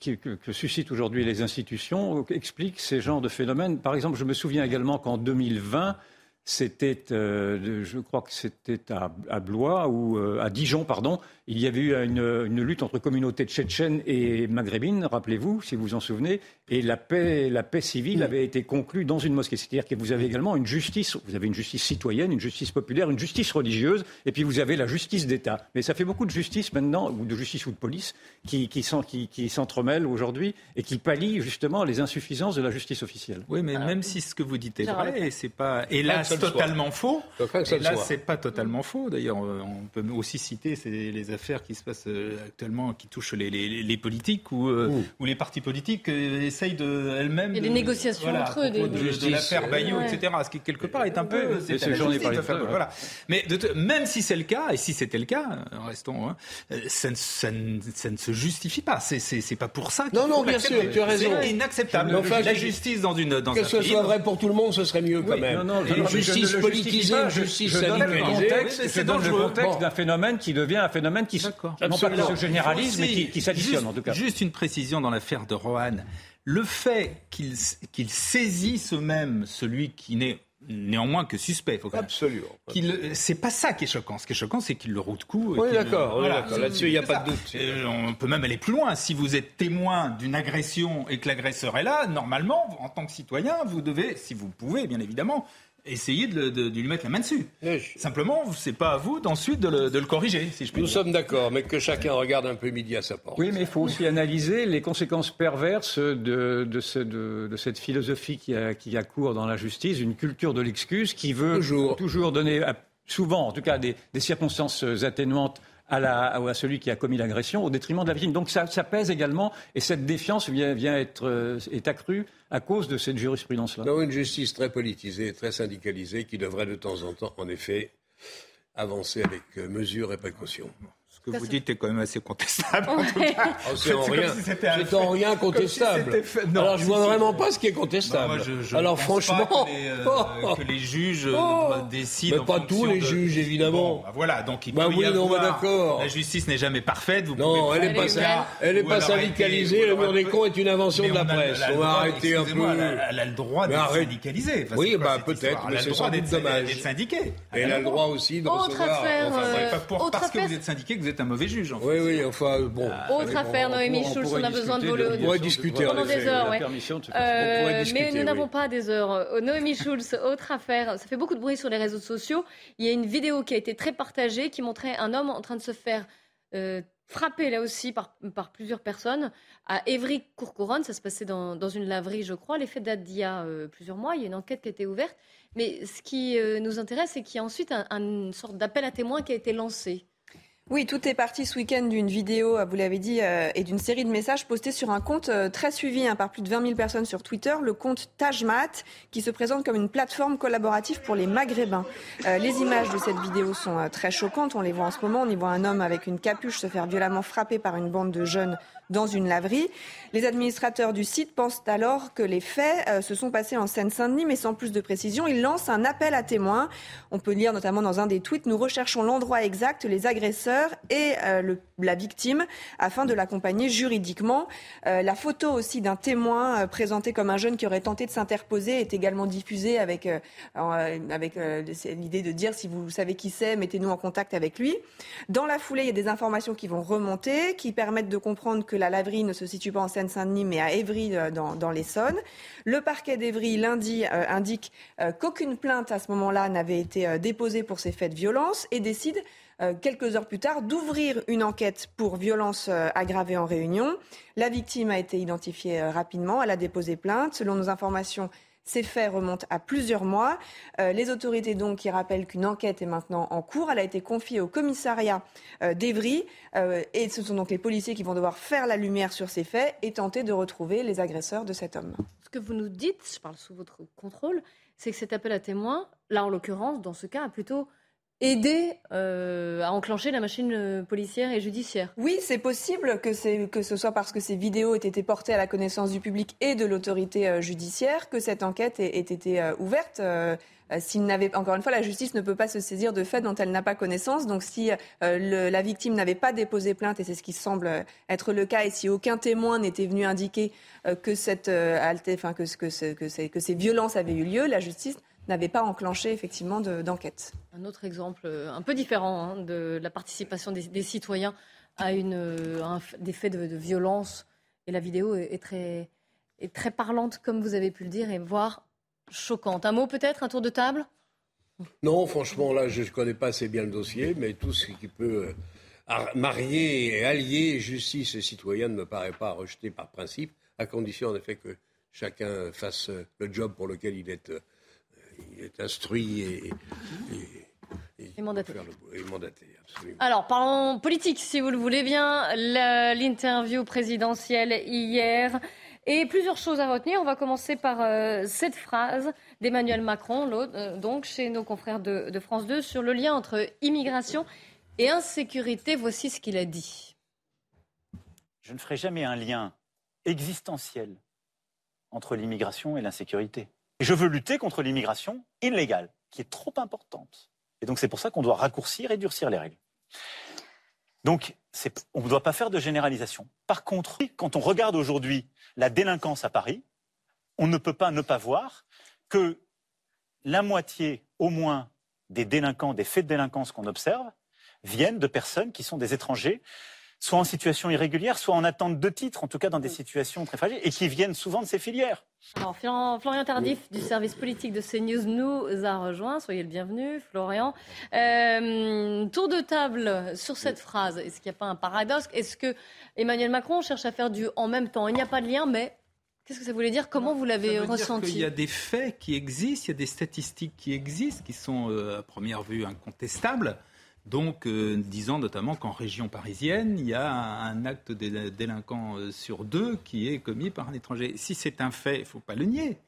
S17: que, suscitent aujourd'hui les institutions explique ces genres de phénomènes. Par exemple, je me souviens également qu'en 2020, c'était, euh, je crois que c'était à, Blois ou euh, à Dijon, pardon, il y avait eu une, lutte entre communautés tchétchènes et maghrébines, rappelez-vous, si vous vous en souvenez, et la paix, la paix civile avait été conclue dans une mosquée. C'est-à-dire que vous avez également une justice, vous avez une justice citoyenne, une justice populaire, une justice religieuse, et puis vous avez la justice d'État. Mais ça fait beaucoup de justice maintenant, ou de justice ou de police, qui, qui, qui, s'entremêlent aujourd'hui et qui pallient justement les insuffisances de la justice officielle.
S14: Oui, mais même si ce que vous dites est vrai, et c'est pas, hélas, totalement faux. Et là, c'est pas totalement faux. D'ailleurs, on peut aussi citer les affaires qui se passent euh, actuellement, qui touchent les, politiques ou, euh, ou les partis politiques euh, essayent de elles-mêmes.
S2: Il y a des négociations entre eux.
S14: Des... De, l'affaire Bayou, etc. Ce qui, quelque part, est un peu. C'est voilà. Mais même si c'est le cas, et si c'était le cas, restons, hein, ça, ça, ne se justifie pas. C'est pas pour ça
S13: Non, non, bien sûr, tu as raison.
S14: C'est inacceptable. la justice dans une. Dans
S13: que ce soit vrai pour tout le monde, ce serait mieux quand même. Non, non, justice politisée, justice.
S17: Je donne le contexte d'un phénomène qui devient un phénomène qui, non pas qui se généralise, mais qui, s'additionne en tout cas.
S14: Juste une précision dans l'affaire de Rohan. Le fait qu'il saisisse même celui qui n'est néanmoins que suspect.
S13: Faut Absolument.
S14: C'est pas ça qui est choquant. Ce qui est choquant, c'est qu'il le roule de coup.
S13: Oui, d'accord. Là-dessus, il n'y a pas de doute.
S14: Euh, on peut même aller plus loin. Si vous êtes témoin d'une agression et que l'agresseur est là, normalement, en tant que citoyen, vous devez, si vous pouvez, bien évidemment, essayer de, lui mettre la main dessus. Simplement, c'est pas à vous d'ensuite de, le, corriger, si je puis
S13: Nous sommes d'accord, mais que chacun regarde un peu midi à sa porte.
S17: Oui, mais il faut aussi analyser les conséquences perverses de, cette philosophie qui a, qui a cours dans la justice, une culture de l'excuse qui veut toujours, donner, souvent en tout cas, des circonstances atténuantes à, celui qui a commis l'agression au détriment de la victime. Donc ça, pèse également et cette défiance vient être, euh, est accrue à cause de cette jurisprudence-là.
S13: Dans une justice très politisée, très syndicalisée, qui devrait de temps en temps, en effet, avancer avec euh, mesure et précaution.
S14: Que vous dites est quand même assez contestable.
S13: En tout cas. Oh, c'est en rien, c'est en rien contestable. non, Alors je vois vraiment pas ce qui est contestable.
S14: moi, je, je
S13: Alors franchement,
S14: pas que, les, euh, que les juges
S13: Oh.
S14: euh, décident.
S13: Mais pas tous les
S14: de-
S13: juges, évidemment.
S14: Bon, bah voilà, donc il
S13: Bah
S14: peut y
S13: oui, non,
S14: avoir-
S13: bah d'accord.
S14: La justice n'est jamais parfaite. Vous
S13: Non, elle est
S14: trouver
S13: pas,
S14: ça,
S13: elle est pas syndicalisée.
S14: été-
S13: Le mur des cons est une invention de la presse.
S14: elle a le
S13: On va
S14: droit-
S13: arrêter un peu.
S14: Elle a, le droit syndicalisée. Enfin,
S13: Oui, bah peut-être, mais
S14: Elle a
S13: c'est
S14: le droit
S13: sans dommage. elle a le droit aussi de
S2: Autre
S13: recevoir.
S2: affaire, euh, Autre
S14: parce que vous êtes syndiqué que vous êtes un mauvais juge. en fait.
S13: Oui, oui, enfin, bon.
S2: Autre affaire, Noémie Schulz, on a besoin de
S17: discuter
S2: vos
S17: la
S13: On pourrait discuter, en
S2: pendant des heures,
S17: la
S2: ouais. Euh,
S13: pourrait
S2: mais
S13: discuter,
S2: nous
S13: oui.
S2: n'avons pas des heures. Euh, Noémie Schulz, autre affaire. Ça fait beaucoup de bruit sur les réseaux sociaux. Il y a une vidéo qui a été très partagée qui montrait un homme en train de se faire euh, frapper là aussi par, par plusieurs personnes à Évry-Courcouronne. Ça se passait dans, dans une laverie, je crois. Les faits datent d'il y a euh, plusieurs mois. Il y a une enquête qui a été ouverte. Mais ce qui euh, nous intéresse, c'est qu'il y a ensuite un- un- une sorte d'appel à témoins qui a été lancé.
S10: Oui, tout est parti ce week-end d'une vidéo, vous l'avez dit, euh, et d'une série de messages postés sur un compte euh, très suivi hein, par plus de 20 000 personnes sur Twitter, le compte Tajmat, qui se présente comme une plateforme collaborative pour les Maghrébins. Euh, les images de cette vidéo sont euh, très choquantes, on les voit en ce moment. On y voit un homme avec une capuche se faire violemment frapper par une bande de jeunes dans une laverie. Les administrateurs du site pensent alors que les faits euh, se sont passés en Seine-Saint-Denis, mais sans plus de précision. Ils lancent un appel à témoins. On peut lire notamment dans un des tweets, nous recherchons l'endroit exact, les agresseurs et euh, le- la victime afin de l'accompagner juridiquement. Euh, la photo aussi d'un témoin euh, présenté comme un jeune qui aurait tenté de s'interposer est également diffusée avec, euh, euh, avec euh, l'idée de dire si vous savez qui c'est, mettez-nous en contact avec lui. Dans la foulée, il y a des informations qui vont remonter, qui permettent de comprendre que la laverie ne se situe pas en Seine-Saint-Denis, mais à Évry, euh, dans, dans l'Essonne. Le parquet d'Évry, lundi, indique qu'aucune plainte à ce moment-là n'avait été déposée pour ces faits de violence et décide euh, quelques heures plus tard d'ouvrir une enquête pour violence euh, aggravée en réunion. La victime a été identifiée euh, rapidement, elle a déposé plainte. Selon nos informations, ces faits remontent à plusieurs mois. Les autorités donc qui rappellent qu'une enquête est maintenant en cours. Elle a été confiée au commissariat d'Evry et ce sont donc les policiers qui vont devoir faire la lumière sur ces faits et tenter de retrouver les agresseurs de cet homme.
S2: Ce que vous nous dites, je parle sous votre contrôle, c'est que cet appel à témoins, là en l'occurrence, dans ce cas, a plutôt aidé euh, à enclencher la machine euh, policière et judiciaire.
S10: Oui, c'est possible que, ce soit parce que ces vidéos aient été portées à la connaissance du public et de l'autorité euh, judiciaire que cette enquête ait, été ouverte. S'il n'avait, encore une fois, la justice ne peut pas se saisir de faits dont elle n'a pas connaissance. Donc, si la victime n'avait pas déposé plainte, et c'est ce qui semble être le cas, et si aucun témoin n'était venu indiquer que ces violences avaient eu lieu, la justice n'avait pas enclenché effectivement de- d'enquête.
S2: Un autre exemple euh, un peu différent hein, de la participation des, des citoyens à une, euh, un des faits de, de violence. Et la vidéo est, est très, est très parlante, comme vous avez pu le dire, et voire choquante. Un mot peut-être, un tour de table?
S13: Non, franchement, là, je ne connais pas assez bien le dossier, mais tout ce qui peut euh, ar- marier et allier justice et citoyen ne me paraît pas rejeté par principe, à condition, en effet, que chacun fasse le job pour lequel il est, euh, il est instruit et, et-
S2: Et mandaté.
S13: faire le- et mandaté, absolument.
S2: Alors, parlons politique, si vous le voulez bien. L'interview présidentielle hier. Et plusieurs choses à retenir. On va commencer par euh, cette phrase d'Emmanuel Macron, l'autre, euh, donc chez nos confrères de, de France 2, sur le lien entre immigration et insécurité. Voici ce qu'il a dit.
S20: Je ne ferai jamais un lien existentiel entre l'immigration et l'insécurité. Et je veux lutter contre l'immigration illégale, qui est trop importante. Et donc c'est pour ça qu'on doit raccourcir et durcir les règles. Donc on ne doit pas faire de généralisation. Par contre, quand on regarde aujourd'hui la délinquance à Paris, on ne peut pas ne pas voir que la moitié au moins des délinquants, des faits de délinquance qu'on observe, viennent de personnes qui sont des étrangers, soit en situation irrégulière, soit en attente de titre, en tout cas dans des situations très fragiles, et qui viennent souvent de ces filières.
S2: Alors, Florian, Tardif du service politique de CNews nous a rejoint. Soyez le bienvenu, Florian. Euh, tour de table sur cette phrase. Est-ce qu'il n'y a pas un paradoxe? Est-ce que Emmanuel Macron cherche à faire du en même temps? Il n'y a pas de lien, mais qu'est-ce que ça voulait dire? Comment vous l'avez ressenti?
S14: qu'il y a des faits qui existent, il y a des statistiques qui existent, qui sont euh, à première vue incontestables. Donc, euh, disant notamment qu'en région parisienne, il y a un, acte de délinquant euh, sur deux qui est commis par un étranger. Si c'est un fait, il ne faut pas le nier.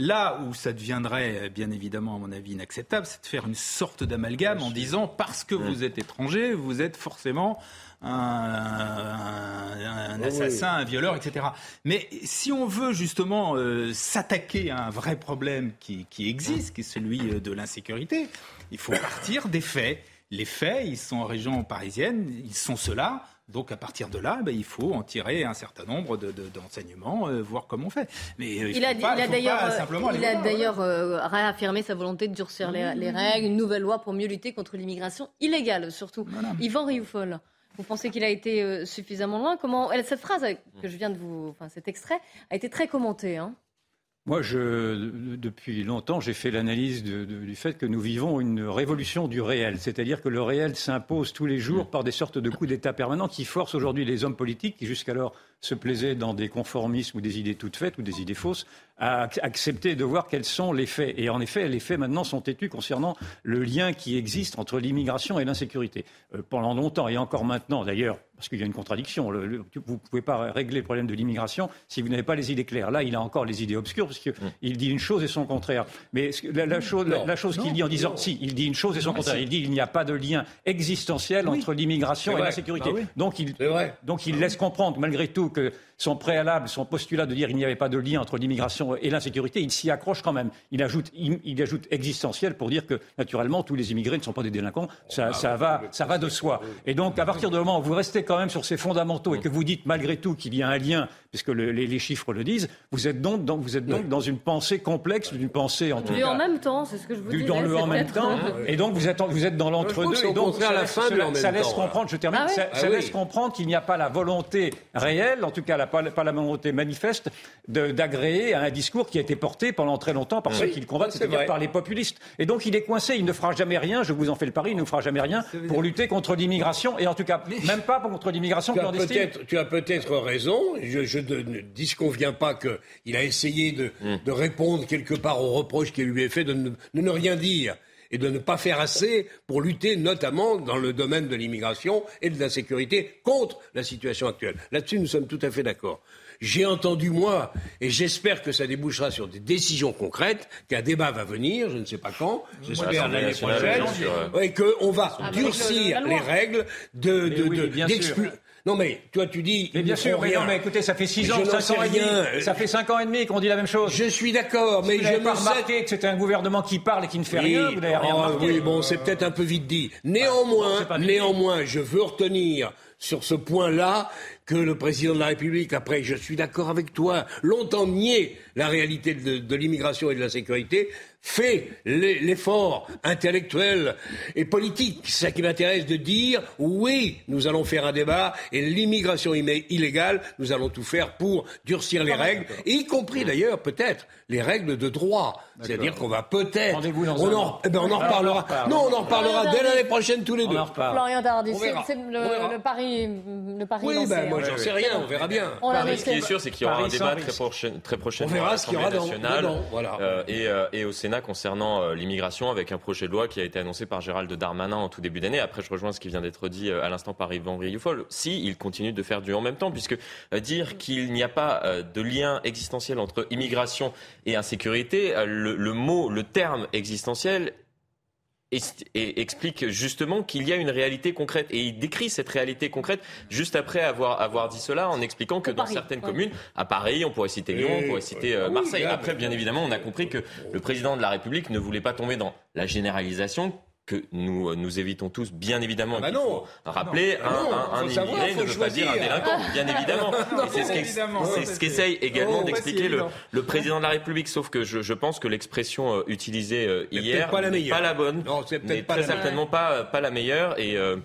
S14: Là où ça deviendrait, bien évidemment, à mon avis, inacceptable, c'est de faire une sorte d'amalgame en disant parce que vous êtes étranger, vous êtes forcément un, assassin, un violeur, etc. Mais si on veut justement euh, s'attaquer à un vrai problème qui, existe, qui est celui euh, de l'insécurité, il faut partir des faits. Les faits, ils sont en région parisienne, ils sont ceux-là. Donc à partir de là, ben, il faut en tirer un certain nombre d'enseignements, de, euh, voir comment on fait.
S2: Mais il, a, d'ailleurs, réaffirmé sa volonté de durcir les, règles, une nouvelle loi pour mieux lutter contre l'immigration illégale, surtout. Yvan Rioufol. Vous pensez qu'il a été euh, suffisamment loin? Comment cette phrase que je viens de vous, enfin cet extrait a été très commenté. Hein
S17: moi, je, depuis longtemps, j'ai fait l'analyse du fait que nous vivons une révolution du réel. C'est-à-dire que le réel s'impose tous les jours par des sortes de coups d'État permanents qui forcent aujourd'hui les hommes politiques, qui jusqu'alors se plaisaient dans des conformismes ou des idées toutes faites ou des idées fausses, à accepter de voir quels sont les faits. Et en effet, les faits maintenant sont têtus concernant le lien qui existe entre l'immigration et l'insécurité. Euh, pendant longtemps, et encore maintenant d'ailleurs, parce qu'il y a une contradiction, vous ne pouvez pas régler le problème de l'immigration si vous n'avez pas les idées claires. Là, il a encore les idées obscures, parce qu'il mm. dit une chose et son contraire. Mais la, chose, la, chose qu'il dit en disant, si, il dit une chose et son contraire. Il dit qu'il n'y a pas de lien existentiel entre l'immigration et l'insécurité. Bah donc, il, donc il laisse comprendre, malgré tout, que son préalable, son postulat de dire qu'il n'y avait pas de lien entre l'immigration et l'insécurité, il s'y accroche quand même. Il ajoute, il, ajoute existentiel pour dire que, naturellement, tous les immigrés ne sont pas des délinquants. Ça, ah, va, ça va de soi. Et donc, à partir du moment où vous restez quand même sur ces fondamentaux et que vous dites malgré tout qu'il y a un lien, puisque les, chiffres le disent, vous êtes donc dans, vous êtes donc dans une pensée complexe, d'une pensée en tout
S2: cas. en même temps, c'est ce que je vous
S17: dis.
S2: Dans
S17: le en même temps. Et donc, vous êtes, vous êtes dans l'entre-deux.
S13: Et donc, ça, la fin
S17: ça laisse comprendre, je termine, ah ça, ah laisse comprendre qu'il n'y a pas la volonté réelle, en tout cas la volonté manifeste d'agréer à un discours qui a été porté pendant très longtemps par ceux qui le combattent, c'est-à-dire par les populistes. Et donc il est coincé, il ne fera jamais rien, je vous en fais le pari, il ne fera jamais rien pour lutter contre l'immigration, et en tout cas, même pas contre l'immigration clandestine.
S13: tu as peut-être raison, je, ne disconviens pas qu'il a essayé hmm. de, répondre quelque part aux reproches qui lui est fait de ne, de ne rien dire et de ne pas faire assez pour lutter notamment dans le domaine de l'immigration et de la sécurité contre la situation actuelle. Là-dessus, nous sommes tout à fait d'accord. J'ai entendu, moi, et j'espère que ça débouchera sur des décisions concrètes, qu'un débat va venir, je ne sais pas quand, j'espère l'année prochaine, et qu'on va ah, durcir les règles de, de, non mais toi tu dis.
S17: Mais bien sûr, mais non mais écoutez, ça fait six ans, cinq ans et demi. Ça fait cinq ans et demi qu'on dit la même chose.
S13: Je suis d'accord, mais je
S17: pas remarqué que c'était un gouvernement qui parle et qui ne fait rien. Vous n'avez rien oh, remarqué.
S13: Oui, bon, c'est peut-être un peu vite dit. Néanmoins, néanmoins, je veux retenir sur ce point-là que le président de la République, après, je suis d'accord avec toi, longtemps nié la réalité de, l'immigration et de la sécurité, fait l'effort intellectuel et politique. C'est ça qui m'intéresse de dire, oui, nous allons faire un débat et l'immigration illégale, nous allons tout faire pour durcir les règles, y compris d'ailleurs peut-être les règles de droit. C'est-à-dire qu'on va peut-être... On, en, eh ben on en reparlera. non, on en reparlera dès l'année prochaine tous les deux.
S2: Florian Dardy, c'est le, pari, le pari
S13: oui, ben, moi j'en sais rien, on verra bien.
S21: ce qui est sûr, c'est qu'il y aura un débat très, prochainement à l'Assemblée nationale euh, euh, et, au Sénat concernant euh, l'immigration avec un projet de loi qui a été annoncé par Gérald Darmanin en tout début d'année. Après, je rejoins ce qui vient d'être dit à l'instant par Yvan Rioufol. Si, il continue de faire du en même temps, puisque dire qu'il n'y a pas de lien existentiel entre immigration et insécurité, le mot, le terme existentiel et, explique justement qu'il y a une réalité concrète. Et il décrit cette réalité concrète juste après avoir, avoir dit cela en expliquant que dans certaines communes, à Paris, on pourrait citer Lyon, on pourrait citer euh, Marseille. Après, bien évidemment, on a compris que le président de la République ne voulait pas tomber dans la généralisation que nous, nous évitons tous, bien évidemment. Ah bah non. rappeler, un, un, immigré ne veut pas dire un délinquant, bien évidemment. c'est ce qu'essaye également d'expliquer le, le, président de la République, sauf que je, je pense que l'expression euh, utilisée euh, hier
S13: pas la,
S21: pas la bonne, mais très certainement pas, pas la meilleure. Et euh,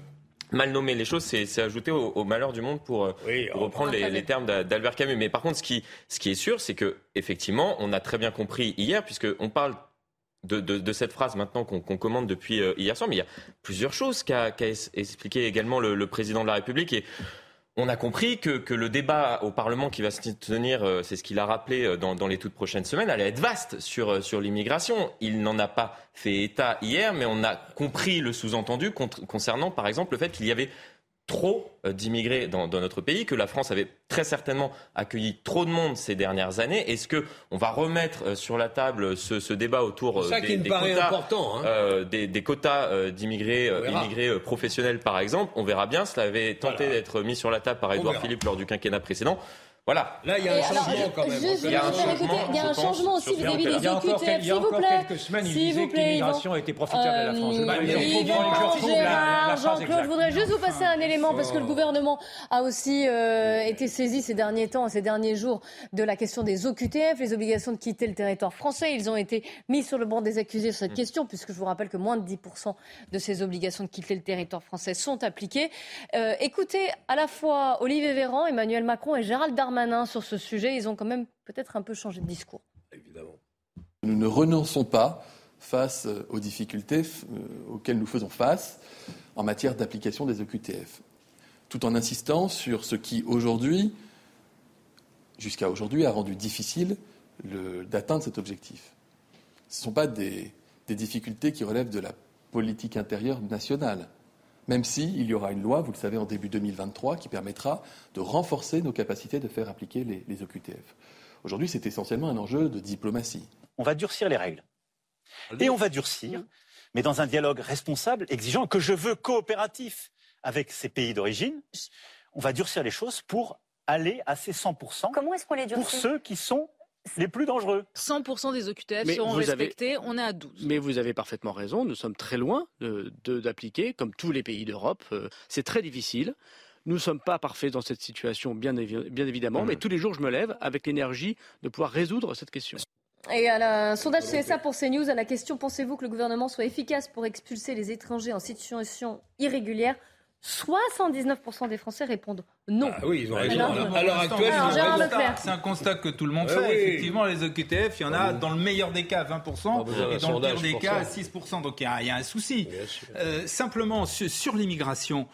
S21: mal nommer les choses, c'est ajouter au, malheur du monde pour, pour reprendre les, les, termes d'Albert Camus. Mais par contre, ce qui, ce qui est sûr, c'est que effectivement, on a très bien compris hier, puisque on parle de, cette phrase maintenant qu'on commande depuis euh, hier soir, mais il y a plusieurs choses qu'a expliqué également le, président de la République. Et on a compris que, le débat au Parlement qui va se tenir, euh, c'est ce qu'il a rappelé euh, dans, les toutes prochaines semaines, allait être vaste sur, sur l'immigration. Il n'en a pas fait état hier, mais on a compris le sous-entendu concernant, par exemple, le fait qu'il y avait trop euh, d'immigrés dans, notre pays, que la France avait très certainement accueilli trop de monde ces dernières années. Est-ce que on va remettre euh, sur la table ce, débat autour des, quotas, des, quotas d'immigrés immigrés professionnels, par exemple On verra bien. Cela avait tenté d'être mis sur la table par Édouard Philippe lors du quinquennat précédent. Voilà.
S2: Là, il y a un changement quand même. il y a un changement, il y a un changement aussi vis-à-vis des
S17: OQTF.
S2: Il y a
S17: encore quelques semaines, il disait que l'immigration a été profitable à la France.
S2: Gérard, Jean-Claude, je voudrais juste vous passer un élément parce que le gouvernement a aussi euh, été saisi ces derniers temps, ces derniers jours, de la question des OQTF, les obligations de quitter le territoire français. Ils ont été mis sur le banc des accusés sur cette mm. question, puisque je vous rappelle que moins de 10% de ces obligations de quitter le territoire français sont appliquées. Euh, écoutez à la fois Olivier Véran, Emmanuel Macron et Gérald Darmanin sur ce sujet, ils ont quand même peut-être un peu changé de discours.
S22: Nous ne renonçons pas face aux difficultés euh, auxquelles nous faisons face en matière d'application des EQTF, tout en insistant sur ce qui aujourd'hui, jusqu'à aujourd'hui, a rendu difficile d'atteindre cet objectif. Ce ne sont pas des difficultés qui relèvent de la politique intérieure nationale même s'il y aura une loi, vous le savez, en début 2023, qui permettra de renforcer nos capacités de faire appliquer les, OQTF. Aujourd'hui, c'est essentiellement un enjeu de diplomatie.
S20: On va durcir les règles. Et on va durcir, mais dans un dialogue responsable, exigeant, que je veux coopératif avec ces pays d'origine. On va durcir les choses pour aller à ces 100%.
S2: Comment est-ce qu'on les durcit?
S20: Pour ceux qui sont les plus dangereux.
S16: 100% des OQTF seront respectés, on est à 12.
S12: Mais vous avez parfaitement raison, nous sommes très loin d'appliquer, de, comme tous les pays d'Europe. Euh, c'est très difficile. Nous ne sommes pas parfaits dans cette situation, bien, bien évidemment, mais tous les jours, je me lève avec l'énergie de pouvoir résoudre cette question.
S2: Et à un sondage CSA pour CNews, à la question pensez-vous que le gouvernement soit efficace pour expulser les étrangers en situation irrégulière? 79% des Français répondent non.
S13: Ah oui, ils ont raison. À l'heure actuelle,
S14: C'est un constat que tout le monde fait. Effectivement, les OQTF, il y en a dans le meilleur des cas 20% et dans le pire des cas 6%. Donc il y, a, un souci. Euh, simplement, sur l'immigration,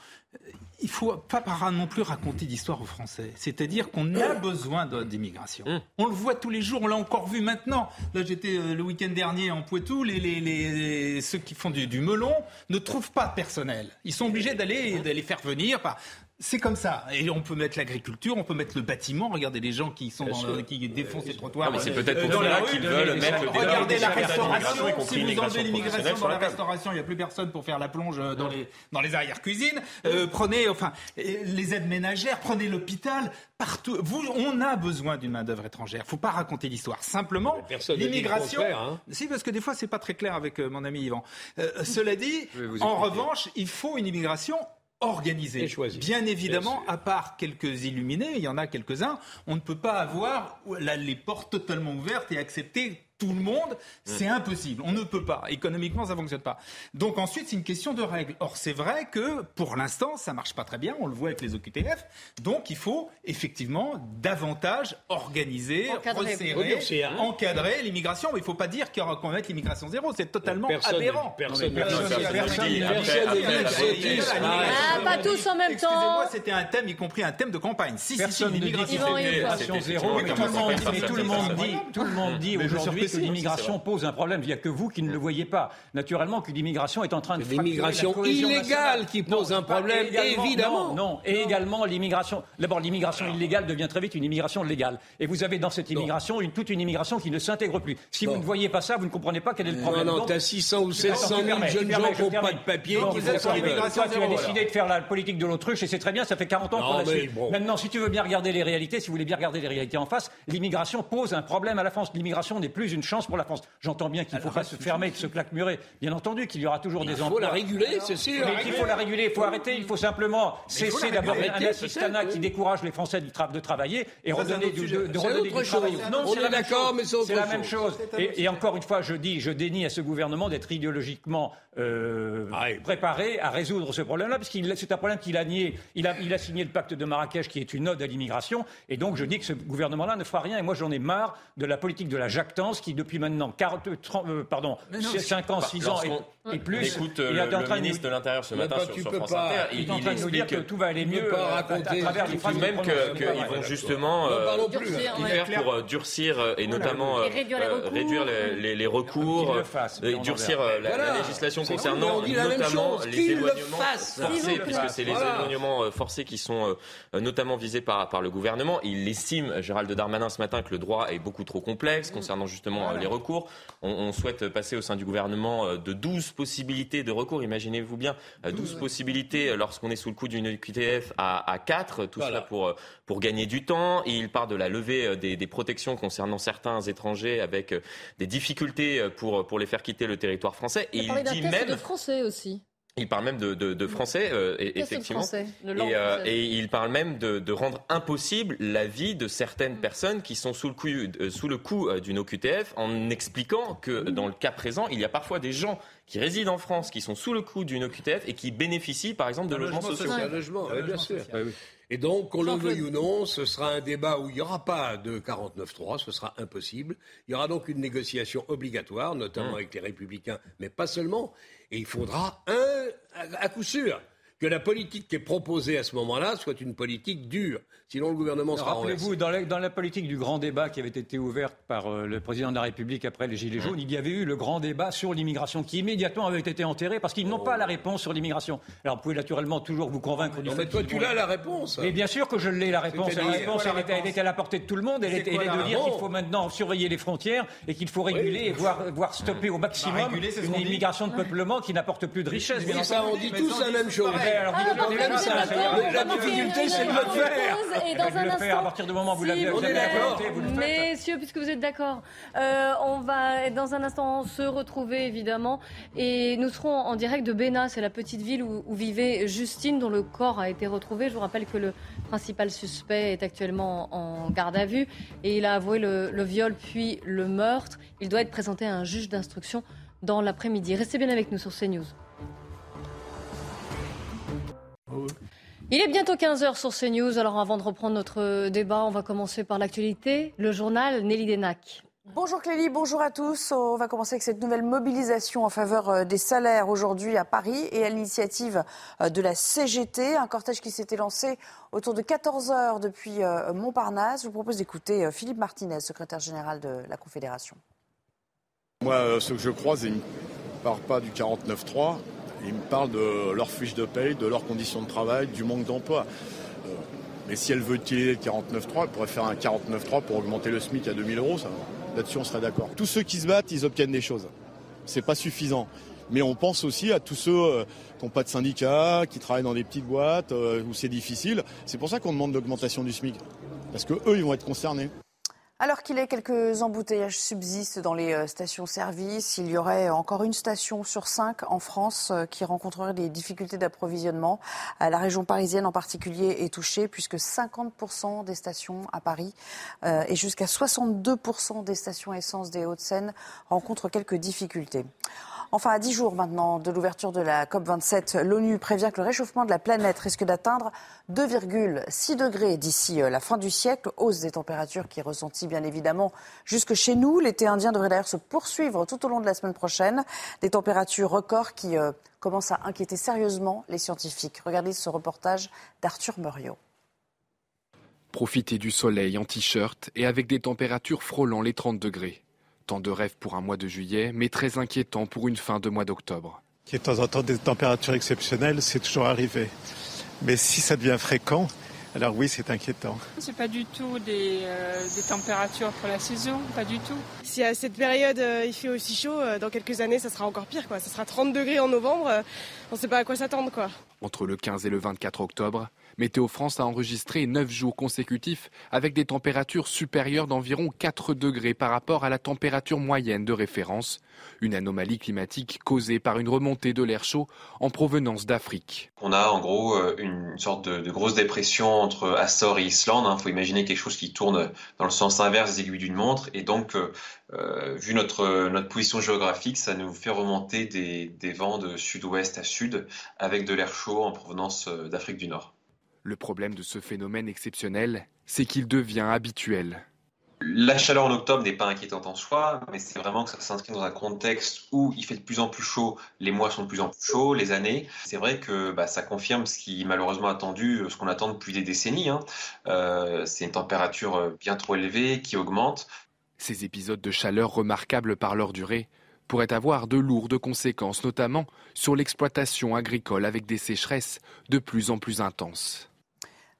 S14: il ne faut pas non plus raconter d'histoire aux Français. C'est-à-dire qu'on a besoin d'immigration. Hum. On le voit tous les jours, on l'a encore vu maintenant. Là, j'étais euh, le week-end dernier en Poitou, les, ceux qui font du, melon ne trouvent pas de personnel. Ils sont obligés d'aller faire venir par c'est comme ça. Et on peut mettre l'agriculture, on peut mettre le bâtiment. Regardez les gens qui sont dans qui défoncent les trottoirs.
S21: c'est peut-être pour cela qu'ils veulent mettre le
S14: Regardez la restauration. Si vous enlevez l'immigration dans la restauration, il n'y a plus personne pour faire la plonge dans les dans les arrières-cuisines. Euh, prenez enfin les aides ménagères, prenez l'hôpital. Partout, vous, on a besoin d'une main d'œuvre étrangère. Faut pas raconter l'histoire. Simplement, l'immigration. Hein. Si, parce que des fois, c'est pas très clair avec euh, mon ami Yvan. Euh, cela dit, en revanche, il faut une immigration organisé. Bien évidemment, à part quelques illuminés, il y en a quelques-uns, on ne peut pas avoir les portes totalement ouvertes et accepter tout le monde, c'est mm. impossible. On ne peut pas. Économiquement, ça ne fonctionne pas. Donc ensuite, c'est une question de règles. Or, c'est vrai que pour l'instant, ça marche pas très bien. On le voit avec les OQTF. Donc, il faut effectivement davantage organiser, encadrer, resserrer, hein. encadrer l'immigration. Mais il ne faut pas dire qu'on va mettre l'immigration zéro. C'est totalement aberrant.
S13: Personne
S2: pas tous en même temps.
S14: Excusez-moi, c'était un thème, y compris un thème de campagne.
S17: Si, si, si, l'immigration zéro. Dit, tout le monde dit aujourd'hui que l'immigration pose un problème. Il n'y a que vous qui ne le voyez pas. Naturellement que l'immigration est en train de
S13: L'immigration illégale qui pose un problème, évidemment.
S17: Non, et également l'immigration. D'abord, l'immigration illégale devient très vite une immigration légale. Et vous avez dans cette immigration une, toute une immigration qui ne s'intègre plus. Si vous ne voyez pas ça, vous ne comprenez pas quel est le problème.
S13: Non, non, tu as 600 ou 700 000 jeunes gens qui n'ont pas de papier. Toi,
S17: tu as décidé de faire la politique de l'autruche et c'est très bien, ça fait 40 ans qu'on la suit. Maintenant, si tu veux bien regarder les réalités, si vous voulez bien regarder les réalités en face, l'immigration pose un problème à la France. L'immigration n'est plus une chance pour la France. J'entends bien qu'il ne faut pas se fermer, se claquemurer. Bien entendu qu'il y aura toujours des emplois.
S13: Il faut la réguler, c'est sûr.
S17: Mais il faut la réguler, il faut arrêter, il faut simplement cesser d'avoir un assistanat qui décourage les Français de travailler et redonner du, de, redonner du travail.
S13: Non, on est d'accord, mais
S17: c'est la même chose. Et, encore une fois, je dis, je dénie à ce gouvernement d'être idéologiquement euh, ah préparé à résoudre ce problème-là, parce que c'est un problème qu'il a nié. Il a, il a signé le pacte de Marrakech, qui est une ode à l'immigration, et donc je dis que ce gouvernement-là ne fera rien. Et moi, j'en ai marre de la politique de la jactance qui depuis maintenant 40, 30, euh, pardon, 5 ans, 6 ans et, et, plus,
S21: écoute, il le, le ministre de l'Intérieur ce matin sur, sur France Inter,
S17: il, il, est en train de nous dire que tout va aller mieux
S21: à, à, travers les phrases même qu'ils vont justement euh, faire pour durcir et notamment réduire les recours, durcir la législation concernant notamment les éloignements forcés, puisque c'est les éloignements forcés qui sont notamment visés par, par le gouvernement. Il estime, Gérald Darmanin, ce matin, que le droit est beaucoup trop complexe concernant justement les recours. On, on, souhaite passer au sein du gouvernement de 12 possibilités de recours. Imaginez-vous bien, 12 possibilités lorsqu'on est sous le coup d'une QTF à, à 4. Tout cela pour, pour gagner du temps. Et il part de la levée des, des protections concernant certains étrangers avec des difficultés pour, pour les faire quitter le territoire français.
S2: Et il, dit même. de français aussi.
S21: Il parle même de, de, de français, euh, effectivement. Français, et, euh, et, il parle même de, de, rendre impossible la vie de certaines mm. personnes qui sont sous le coup, euh, sous le coup euh, d'une OQTF en expliquant que mm. dans le cas présent, il y a parfois des gens qui résident en France, qui sont sous le coup d'une OQTF et qui bénéficient, par exemple, de logements sociaux.
S13: Un logement, oui, bien sûr. Et donc, qu'on le veuille ou non, ce sera un débat où il n'y aura pas de 49-3, ce sera impossible. Il y aura donc une négociation obligatoire, notamment mmh. avec les Républicains, mais pas seulement. Et il faudra un, à coup sûr, que la politique qui est proposée à ce moment-là soit une politique dure. Sinon, le gouvernement sera
S17: Rappelez-vous, dans la, dans la, politique du grand débat qui avait été ouverte par euh, le président de la République après les Gilets jaunes, il y avait eu le grand débat sur l'immigration qui immédiatement avait été enterré parce qu'ils n'ont pas la réponse sur l'immigration. Alors, vous pouvez naturellement toujours vous convaincre
S13: du non, mais toi, tu l'as la réponse.
S17: Mais bien sûr que je l'ai la réponse. La réponse, elle, était, elle était à la portée de tout le monde. Elle, était, elle est de dire qu'il faut maintenant surveiller les frontières et qu'il faut réguler et voir, voir stopper au bah, maximum une immigration de peuplement qui n'apporte plus de richesse.
S13: Bien ça, on dit tous la même chose. La difficulté, c'est de le faire.
S2: Et dans un instant,
S17: à partir du moment où vous l'avez
S2: Messieurs, puisque vous êtes d'accord, euh, on va dans un instant se retrouver évidemment et nous serons en direct de Béna, c'est la petite ville où, vivait Justine dont le corps a été retrouvé. Je vous rappelle que le principal suspect est actuellement en garde à vue et il a avoué le, le viol puis le meurtre. Il doit être présenté à un juge d'instruction dans l'après-midi. Restez bien avec nous sur CNews. Il est bientôt 15h sur CNews. Alors avant de reprendre notre débat, on va commencer par l'actualité. Le journal Nelly Denac.
S3: Bonjour Clélie, bonjour à tous. On va commencer avec cette nouvelle mobilisation en faveur euh, des salaires aujourd'hui à Paris et à l'initiative euh, de la CGT, un cortège qui s'était lancé autour de 14 heures depuis euh, Montparnasse. Je vous propose d'écouter Philippe Martinez, secrétaire général de la Confédération.
S23: Moi, ce que je crois, c'est ne part pas du 49-3, ils me parlent de leur fiche de paye, de leurs conditions de travail, du manque d'emploi. Euh, mais si elle veut utiliser le 49.3, elle pourrait faire un 49.3 pour augmenter le SMIC à 2000 euros. Là-dessus, on serait d'accord. Tous ceux qui se battent, ils obtiennent des choses. C'est pas suffisant. Mais on pense aussi à tous ceux euh, qui n'ont pas de syndicat, qui travaillent dans des petites boîtes, euh, où c'est difficile. C'est pour ça qu'on demande l'augmentation du SMIC. Parce que eux, ils vont être concernés.
S3: Alors qu'il est, quelques embouteillages subsistent dans les euh, stations-service. Il y aurait encore une station sur cinq en France euh, qui rencontrerait des difficultés d'approvisionnement. Euh, la région parisienne en particulier est touchée puisque 50% des stations à Paris et jusqu'à 62% des stations essence des Hauts-de-Seine rencontrent quelques difficultés. Enfin, à dix jours maintenant de l'ouverture de la COP27, l'ONU prévient que le réchauffement de la planète risque d'atteindre 2,6 degrés d'ici euh, la fin du siècle. Hausse des températures qui est ressentie bien évidemment jusque chez nous. L'été indien devrait d'ailleurs se poursuivre tout au long de la semaine prochaine. Des températures records qui euh, commencent à inquiéter sérieusement les scientifiques. Regardez ce reportage d'Arthur Muriot.
S24: Profitez du soleil en t-shirt et avec des températures frôlant les 30 degrés. Tant de rêves pour un mois de juillet, mais très inquiétant pour une fin de mois d'octobre.
S25: Qui de temps en temps des températures exceptionnelles, c'est toujours arrivé. Mais si ça devient fréquent, alors oui, c'est inquiétant.
S26: C'est pas du tout des, euh, des, températures pour la saison, pas du tout.
S27: Si à cette période euh, il fait aussi chaud, euh, dans quelques années ça sera encore pire quoi. Ça sera 30 degrés en novembre, on ne sait pas à quoi s'attendre quoi.
S24: Entre le 15 et le 24 octobre, Météo France a enregistré 9 jours consécutifs avec des températures supérieures d'environ 4 degrés par rapport à la température moyenne de référence, une anomalie climatique causée par une remontée de l'air chaud en provenance d'Afrique.
S28: On a en gros euh, une sorte de, grosse dépression entre Açores et Islande. Il hein. faut imaginer quelque chose qui tourne dans le sens inverse des aiguilles d'une montre. Et donc, euh, euh, vu notre, notre position géographique, ça nous fait remonter des, des vents de sud-ouest à sud avec de l'air chaud en provenance d'Afrique du Nord.
S24: Le problème de ce phénomène exceptionnel, c'est qu'il devient habituel.
S28: La chaleur en octobre n'est pas inquiétante en soi, mais c'est vraiment que ça s'inscrit dans un contexte où il fait de plus en plus chaud, les mois sont de plus en plus chauds, les années. C'est vrai que bah, ça confirme ce qui malheureusement attendu, ce qu'on attend depuis des décennies. Hein. Euh, c'est une température bien trop élevée qui augmente.
S24: Ces épisodes de chaleur remarquables par leur durée pourraient avoir de lourdes conséquences, notamment sur l'exploitation agricole avec des sécheresses de plus en plus intenses.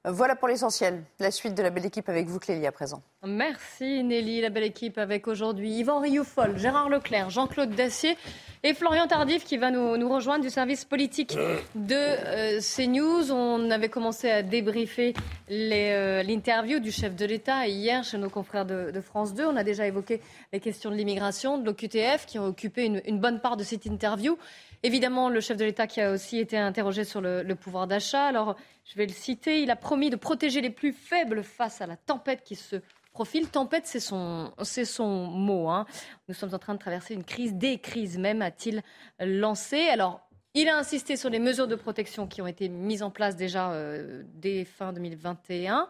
S3: Voilà pour l'essentiel. La suite de la belle équipe avec vous, Clélie, à présent.
S2: Merci Nelly, la belle équipe avec aujourd'hui Yvan Rioufol, Gérard Leclerc, Jean-Claude Dacier et Florian Tardif qui va nous, rejoindre du service politique de euh, CNews. On avait commencé à débriefer euh, l'interview du chef de l'État hier chez nos confrères de, France 2. On a déjà évoqué les questions de l'immigration, de l'OQTF qui ont occupé une, une bonne part de cette interview. Évidemment, le chef de l'État qui a aussi été interrogé sur le, pouvoir d'achat. Alors, je vais le citer, il a promis de protéger les plus faibles face à la tempête qui se profile. Tempête, c'est son, c'est son mot. Hein. Nous sommes en train de traverser une crise, des crises même, a-t-il lancé. Alors, il a insisté sur les mesures de protection qui ont été mises en place déjà euh, dès fin 2021.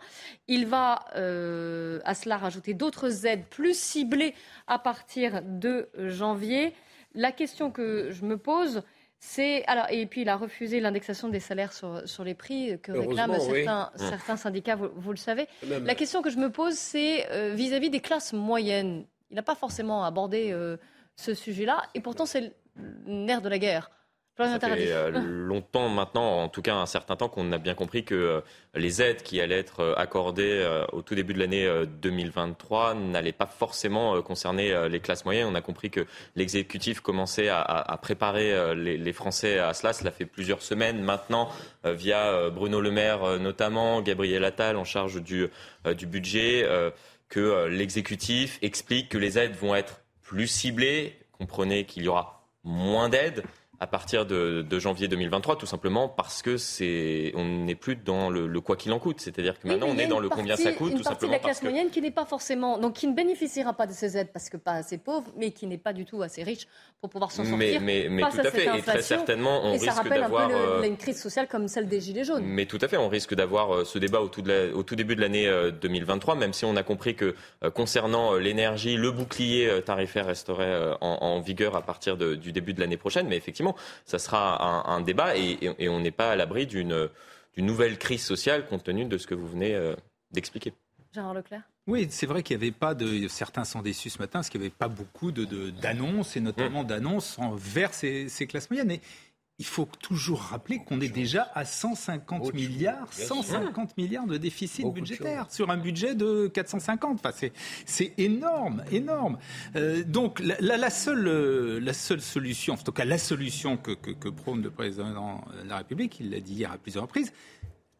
S2: Il va euh, à cela rajouter d'autres aides plus ciblées à partir de janvier. La question que je me pose, c'est alors et puis il a refusé l'indexation des salaires sur, sur les prix que réclament certains, mmh. certains syndicats, vous, le savez. La question que je me pose, c'est euh, vis-à-vis des classes moyennes. Il n'a pas forcément abordé euh, ce sujet-là, et pourtant c'est le nerf de la guerre.
S21: Ça fait euh, longtemps maintenant, en tout cas un certain temps, qu'on a bien compris que euh, les aides qui allaient être euh, accordées au tout début de l'année 2023 n'allaient pas forcément concerner les classes moyennes. On a compris que l'exécutif commençait à, préparer les, Français à cela. Cela fait plusieurs semaines maintenant, via Bruno Le Maire notamment, Gabriel Attal en charge du, du budget, que l'exécutif explique que les aides vont être plus ciblées. Comprenez qu'il y aura moins d'aides à partir de, janvier 2023, tout simplement parce que c'est, on n'est plus dans le, quoi qu'il en coûte. C'est-à-dire que maintenant, on est dans le combien ça coûte,
S2: tout
S21: simplement.
S2: de la classe moyenne qui n'est pas forcément, donc qui ne bénéficiera pas de ces aides parce que pas assez pauvre, mais qui n'est pas du tout assez riche pour pouvoir s'en sortir.
S21: Mais, mais, tout à, fait, et très certainement, on risque d'avoir
S2: euh, une crise sociale comme celle des gilets jaunes.
S21: Mais tout à fait, on risque d'avoir euh, ce débat au tout, au tout début de l'année 2023, euh, même si on a compris que concernant l'énergie, le bouclier tarifaire resterait en, vigueur à partir du début de l'année prochaine. Mais effectivement, ça sera un, débat et, on n'est pas à l'abri d'une nouvelle crise sociale compte tenu de ce que vous venez euh, d'expliquer.
S2: Gérard Leclerc
S14: oui, c'est vrai qu'il n'y avait pas de. Certains sont déçus ce matin parce qu'il n'y avait pas beaucoup d'annonces, de, et notamment mmh. d'annonces envers ces, ces classes moyennes. Et il faut toujours rappeler qu'on est déjà à 150 milliards, 150 milliards de déficit budgétaire sur un budget de 450. Enfin, c'est énorme, énorme. Euh, donc la, seule, euh, la seule solution, en tout cas la solution que, que, prône le président de la République, il l'a dit hier à plusieurs reprises,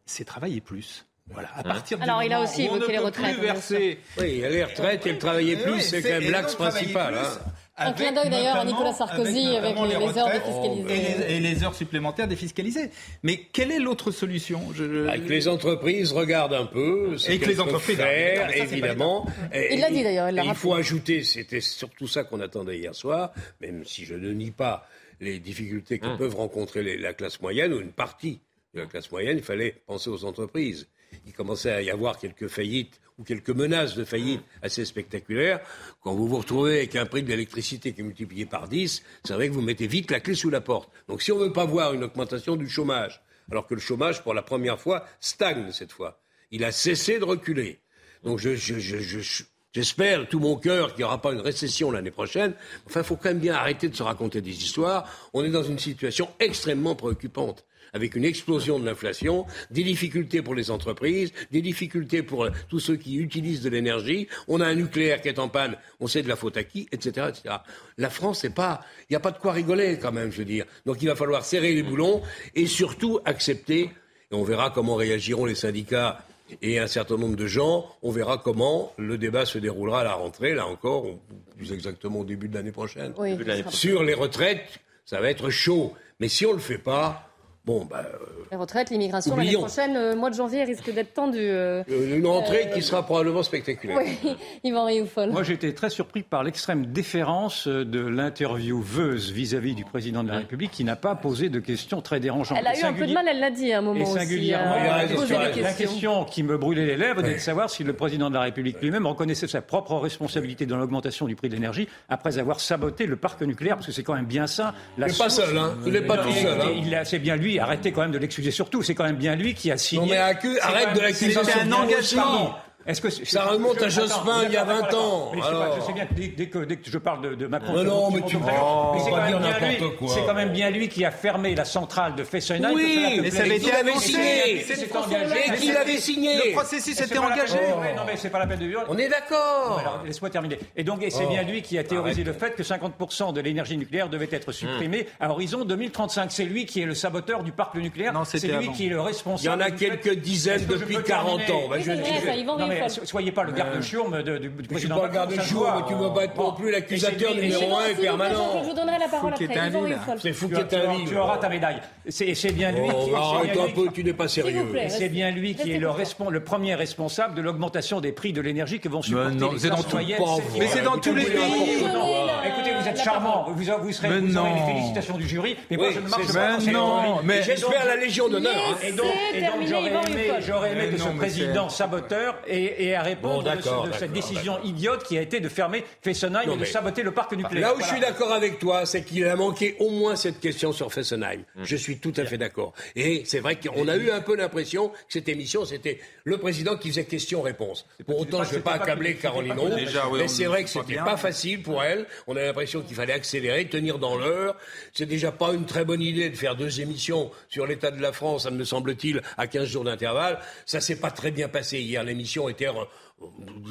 S14: c'est travailler plus. Voilà, à partir
S2: Alors, il a aussi évoqué les retraites.
S13: Verser... Oui, les retraites et le travailler plus, c'est quand même l'axe principal. Hein.
S2: Un clin d'œil d'ailleurs à Nicolas Sarkozy avec, les, heures défiscalisées.
S14: Et les, heures supplémentaires défiscalisées. Mais quelle est l'autre solution?
S13: Je... Bah, que les entreprises regardent un peu ce et que les entreprises faire, évidemment.
S2: il l'a dit d'ailleurs.
S13: Il faut ajouter, c'était surtout ça qu'on attendait hier soir, même si je ne nie pas les difficultés que hum. peuvent rencontrer la classe moyenne ou une partie de la classe moyenne, il fallait penser aux entreprises. Il commençait à y avoir quelques faillites ou quelques menaces de faillite assez spectaculaires, quand vous vous retrouvez avec un prix de l'électricité qui est multiplié par 10, c'est vrai que vous mettez vite la clé sous la porte. Donc si on ne veut pas voir une augmentation du chômage, alors que le chômage, pour la première fois, stagne cette fois, il a cessé de reculer. Donc je, J'espère tout mon cœur qu'il n'y aura pas une récession l'année prochaine. Enfin, il faut quand même bien arrêter de se raconter des histoires. On est dans une situation extrêmement préoccupante avec une explosion de l'inflation, des difficultés pour les entreprises, des difficultés pour tous ceux qui utilisent de l'énergie. On a un nucléaire qui est en panne, on sait de la faute à qui, etc. etc. La France, c'est pas, il n'y a pas de quoi rigoler quand même, je veux dire. Donc il va falloir serrer les boulons et surtout accepter, et on verra comment réagiront les syndicats et un certain nombre de gens, on verra comment le débat se déroulera à la rentrée, là encore, plus exactement au début de l'année prochaine. Sur les retraites, ça va être chaud. Mais si on ne le fait pas,
S2: Bon, bah, euh, La retraite, l'immigration, l'année prochaine, euh, mois de janvier, risque d'être tendu. Euh,
S13: une entrée qui sera probablement spectaculaire.
S2: Oui, Yvan Rioufol.
S17: Moi, j'ai été très surpris par l'extrême déférence de l'intervieweuse vis-à-vis du président de la République qui n'a pas posé de questions très dérangeantes.
S2: Elle a eu un peu de mal, elle l'a dit à un moment
S17: et singulièrement, aussi. la question qui me brûlait les lèvres, c'est de savoir si le président de la République lui-même reconnaissait sa propre responsabilité dans l'augmentation du prix de l'énergie après avoir saboté le parc nucléaire, parce que c'est quand même bien ça.
S13: il n'est pas seul, hein. Il n'est pas tout seul.
S17: Hein. C'est bien lui arrêtez quand même de l'excuser surtout. C'est quand même bien lui qui a signé.
S13: Non mais arrête de l'accuser.
S17: C'était un engagement.
S13: Est-ce que ça remonte à Jospin il y a 20 ans
S17: mais Alors... Je sais bien que dès, que, dès, que, je parle de, de Macron,
S13: mais non, mais tu oh,
S17: c'est quand, même bien lui, c'est quand même bien lui qui a fermé la centrale de Fessenheim.
S13: Oui, mais ça avait été signé. Et qu'il avait signé.
S14: Le processus était engagé.
S17: Non, mais c'est pas la peine de vivre.
S13: On est d'accord.
S17: Laisse-moi terminer. Et donc, c'est bien lui qui a théorisé le fait que 50% de l'énergie nucléaire devait être supprimée à horizon 2035. C'est lui qui est le saboteur du parc nucléaire. C'est lui qui est le responsable.
S13: Il y en a quelques dizaines depuis 40 ans.
S17: Soyez pas le garde-chourme du président.
S13: Je suis pas le garde-chourme, mais tu ne pas être non plus l'accusateur numéro un et permanent.
S2: Je vous donnerai la parole après.
S13: C'est fou.
S17: Tu auras ta médaille. C'est bien lui qui.
S13: Arrête un peu, tu n'es pas sérieux.
S17: C'est bien lui qui est le premier responsable de l'augmentation des prix de l'énergie que vont supporter les moyennes.
S14: Mais c'est dans tous les pays.
S17: Écoutez, vous êtes charmant. Vous serez vous aurez les félicitations du jury. Mais moi, je ne marche pas
S13: non, mais j'espère la Légion d'honneur.
S17: Et donc, j'aurais aimé que ce président saboteur ait à répondre de, cette décision idiote qui a été de fermer Fessenheim et de saboter le parc nucléaire.
S13: Là où je suis d'accord avec toi, c'est qu'il a manqué au moins cette question sur Fessenheim. Hum. Je suis tout à fait d'accord. Et c'est vrai qu'on a eu un peu l'impression que cette émission, c'était le président qui faisait question-réponse. Pour autant, je ne vais pas accabler Caroline Roux, mais c'est vrai que c'était pas facile pour elle. On a l'impression qu'il fallait accélérer, tenir dans l'heure. C'est déjà pas une très bonne idée de faire deux émissions sur l'état de la France, ça me semble-t-il, à 15 jours d'intervalle. Ça s'est pas très bien passé hier. L'émission était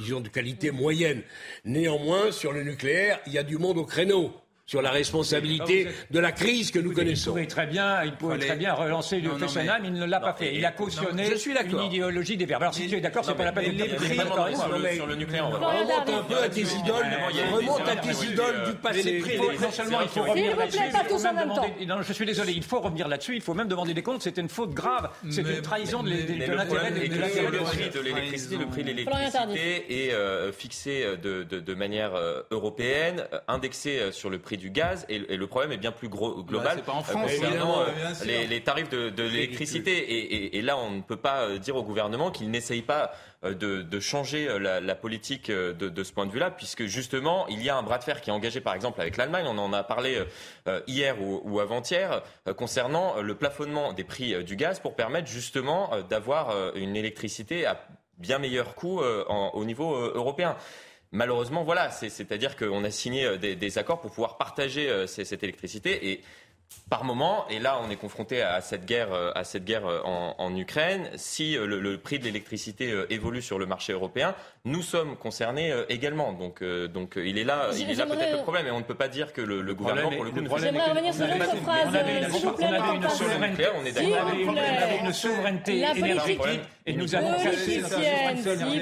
S13: disons, de qualité moyenne. Néanmoins, sur le nucléaire, il y a du monde au créneau sur la responsabilité ah, de la crise que nous connaissons.
S17: Il pouvait très bien, il pouvait très bien relancer le Fessenheim, il ne l'a pas fait. Il a cautionné une idéologie des verbes. Alors si tu es d'accord, c'est pas la peine de
S21: les sur le nucléaire.
S13: Remonte un peu à tes idoles, remonte à tes idoles du passé.
S17: Non seulement il faut revenir là-dessus, non, je suis désolé, il faut revenir là-dessus, il faut même demander des comptes. C'était une faute grave, c'était une trahison de l'intérêt
S21: de l'électricité. Le prix de l'électricité est euh, fixé de manière euh, européenne, indexé sur le prix du gaz et, le problème est bien plus gros, global
S14: pas en France, concernant
S21: les, tarifs de, l'électricité. Et, là, on ne peut pas dire au gouvernement qu'il n'essaye pas de, changer la, politique de, ce point de vue-là, puisque justement, il y a un bras de fer qui est engagé, par exemple, avec l'Allemagne. On en a parlé hier ou, avant-hier concernant le plafonnement des prix du gaz pour permettre justement d'avoir une électricité à bien meilleur coût au niveau européen. Malheureusement, voilà, c'est-à-dire qu'on a signé euh, des, accords pour pouvoir partager euh, cette électricité et par moment, et là on est confronté à cette guerre, euh, à cette guerre euh, en, Ukraine, si euh, le, prix de l'électricité évolue sur le marché européen, nous sommes concernés également. Donc, donc il est là, il est là peut-être le problème, et on ne peut pas dire que le, gouvernement, pour le coup,
S2: ne fait J'aimerais revenir sur l'autre phrase, s'il vous plaît. On avait une
S17: souveraineté, on est une souveraineté. Énergétique,
S2: et nous avons S'il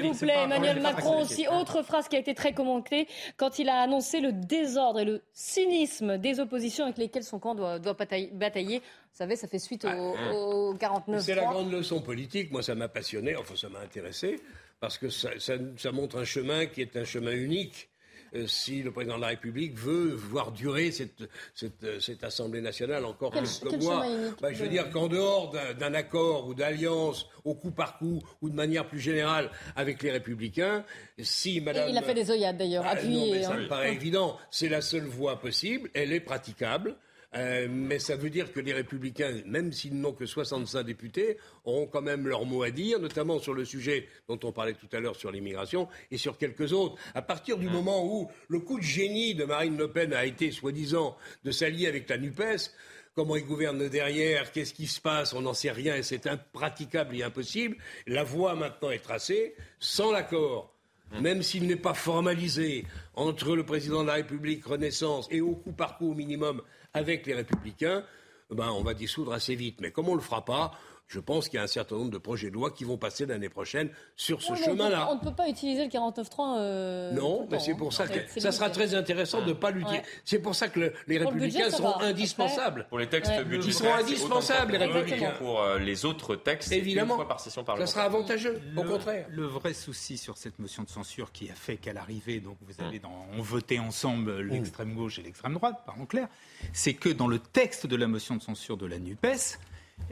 S2: vous plaît, Emmanuel Macron aussi, autre phrase qui a été très commentée quand il a annoncé le désordre et le cynisme des oppositions avec lesquelles son camp doit doit batailler. Vous savez, ça fait suite au, 49.
S13: C'est la grande leçon politique. Moi, ça m'a passionné, enfin, ça m'a intéressé, parce que ça, montre un chemin qui est un chemin unique. Euh, si le président de la République veut voir durer cette, cette, Assemblée nationale encore quelques mois. Bah, je veux dire qu'en dehors d'un accord ou d'alliance au coup par coup ou de manière plus générale avec les Républicains, si Madame...
S2: il a fait des œillades d'ailleurs, ah, appuyées.
S13: ça hein. me paraît évident. C'est la seule voie possible. Elle est praticable. Euh, mais ça veut dire que les républicains, même s'ils n'ont que 65 députés, auront quand même leur mot à dire, notamment sur le sujet dont on parlait tout à l'heure sur l'immigration et sur quelques autres. À partir du moment où le coup de génie de Marine Le Pen a été, soi-disant, de s'allier avec la NUPES, comment ils gouvernent derrière, qu'est-ce qui se passe, on n'en sait rien et c'est impraticable et impossible. La voie maintenant est tracée sans l'accord même s'il n'est pas formalisé entre le président de la République Renaissance et au coup par coup au minimum avec les Républicains, ben, on va dissoudre assez vite. Mais comme on ne le fera pas, je pense qu'il y a un certain nombre de projets de loi qui vont passer l'année prochaine sur ce chemin-là.
S2: On ne peut pas utiliser le 49.3. Euh,
S13: non, mais c'est pour ça que ça sera très intéressant de ne pas l'utiliser. C'est pour ça que les républicains seront indispensables.
S21: Pour les textes budgétaires,
S13: ils seront indispensables, les républicains.
S21: Pour euh, les autres textes,
S13: évidemment,
S21: une fois par session
S13: ça sera avantageux,
S14: au
S13: contraire.
S14: Le vrai souci sur cette motion de censure qui a fait qu'à l'arrivée, donc vous avez dans, on votait ensemble l'extrême gauche et l'extrême droite, parlons clair, c'est que dans le texte de la motion de censure de la Nupes,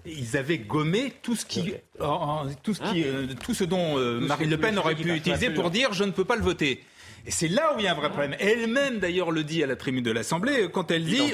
S14: ils avaient gommé tout ce qui, tout ce, qui, euh, tout ce dont euh, Marine Le Pen aurait pu utiliser pour dire je ne peux pas le voter. Et c'est là où il y a un vrai problème. Elle-même, d'ailleurs, le dit à la tribune de l'Assemblée quand elle dit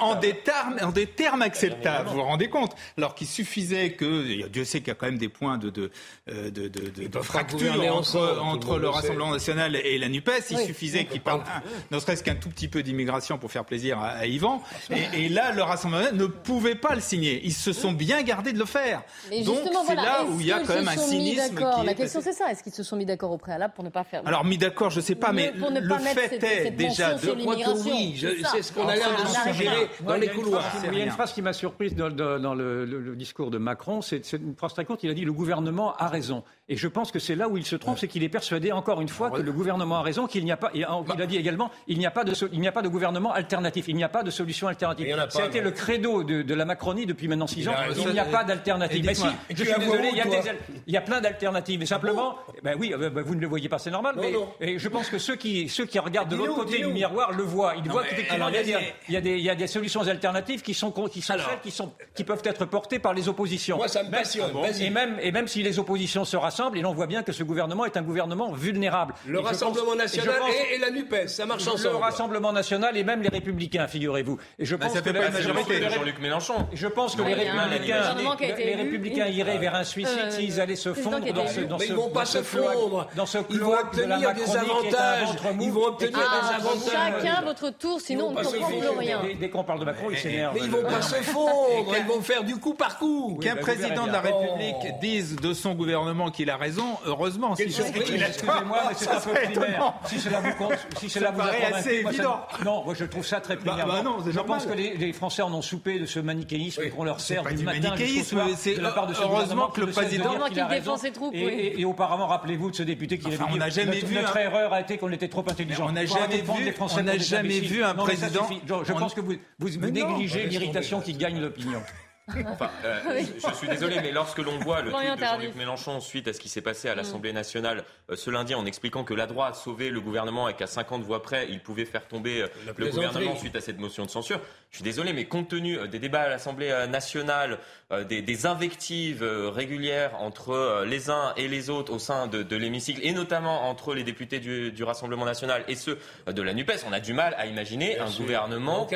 S14: en des termes, en des termes acceptables. Vous vous rendez compte Alors qu'il suffisait que, Dieu sait qu'il y a quand même des points de, de, euh, de, de, de fracture entre, entre le Rassemblement national et la Nupes. Il suffisait qu'il parle, ne serait-ce qu'un tout petit peu d'immigration pour faire plaisir à, à Yvan. Et, et, là, le Rassemblement ne pouvait pas le signer. Ils se sont bien gardés de le faire. Donc c'est là où il y a quand même un cynisme.
S2: Qui la question c'est ça. Est-ce qu'ils se sont mis d'accord au préalable pour ne pas faire
S14: Alors mis d'accord je ne sais pas, mais le fait est déjà de
S13: oui, c'est ce qu'on a l'air de suggérer dans les couloirs.
S17: Il y a une phrase qui m'a surprise dans, le, discours de Macron, c'est une phrase très courte. Il a dit le gouvernement a raison. Et je pense que c'est là où il se trompe, c'est qu'il est persuadé encore une fois que le gouvernement a raison, qu'il n'y a pas. il a dit également, il n'y a pas de, il n'y a pas de gouvernement alternatif, il n'y a pas de solution alternative. Ça a été le credo de, la Macronie depuis maintenant six ans. Il n'y a pas d'alternative. Mais si, je suis désolé, il y a plein d'alternatives. Mais simplement, ben oui, ben vous ne le voyez pas, c'est normal. Mais je pense que ceux qui, ceux qui regardent de l'autre côté du miroir le voient. Ils voient qu'effectivement, il y, a des, il y a des solutions alternatives qui sont, qui sont celles qui, sont, qui peuvent être portées par les oppositions.
S13: Moi, ça me passionne.
S17: Et même, et même si les oppositions se rassemblent, et l'on voit bien que ce gouvernement est un gouvernement vulnérable.
S13: Le Rassemblement national et, la NUPES, ça marche ensemble.
S17: Le Rassemblement national et même les Républicains, figurez-vous. Et je pense que la
S21: majorité de Jean-Luc Mélenchon.
S17: Je pense que les Républicains, les Républicains iraient vers un suicide s'ils allaient se fondre dans ce, dans
S13: ce, ils vont pas se fondre.
S17: Dans ce
S13: ils vont obtenir des avantages. Ils vont obtenir des avantages.
S2: Chacun votre tour, sinon on ne comprend plus rien.
S17: Dès qu'on parle de Macron, il s'énerve.
S13: Mais ils vont pas se fondre. Ils vont faire du coup par coup.
S14: Qu'un président de la République dise de son gouvernement qu'il a raison, heureusement.
S17: Excusez-moi, mais c'est un peu primaire. Si cela vous, si cela vous
S14: paraît assez évident.
S17: Non, moi je trouve ça très primaire. Je pense que les Français en ont soupé de ce manichéisme qu'on leur sert du matin jusqu'au soir de la part de ce
S14: Heureusement que le président
S2: qui défend ses troupes.
S17: Et auparavant, rappelez-vous de ce député qui avait dit
S14: n'a jamais vu
S17: notre erreur a été qu'on était trop intelligent.
S14: On n'a jamais vu, on n'a jamais vu un président.
S17: Je pense que vous, vous négligez l'irritation qui gagne l'opinion.
S21: Enfin, euh, je, suis désolé, mais lorsque l'on voit le tweet de Jean-Luc Mélenchon suite à ce qui s'est passé à mm. l'Assemblée nationale euh, ce lundi en expliquant que la droite sauvait le gouvernement et qu'à 50 voix près, il pouvait faire tomber euh, le gouvernement suite à cette motion de censure, je suis désolé, mais compte tenu des débats à l'Assemblée nationale, des, des, invectives régulières entre les uns et les autres au sein de, de l'hémicycle, et notamment entre les députés du, du, Rassemblement national et ceux de la NUPES, on a du mal à imaginer un gouvernement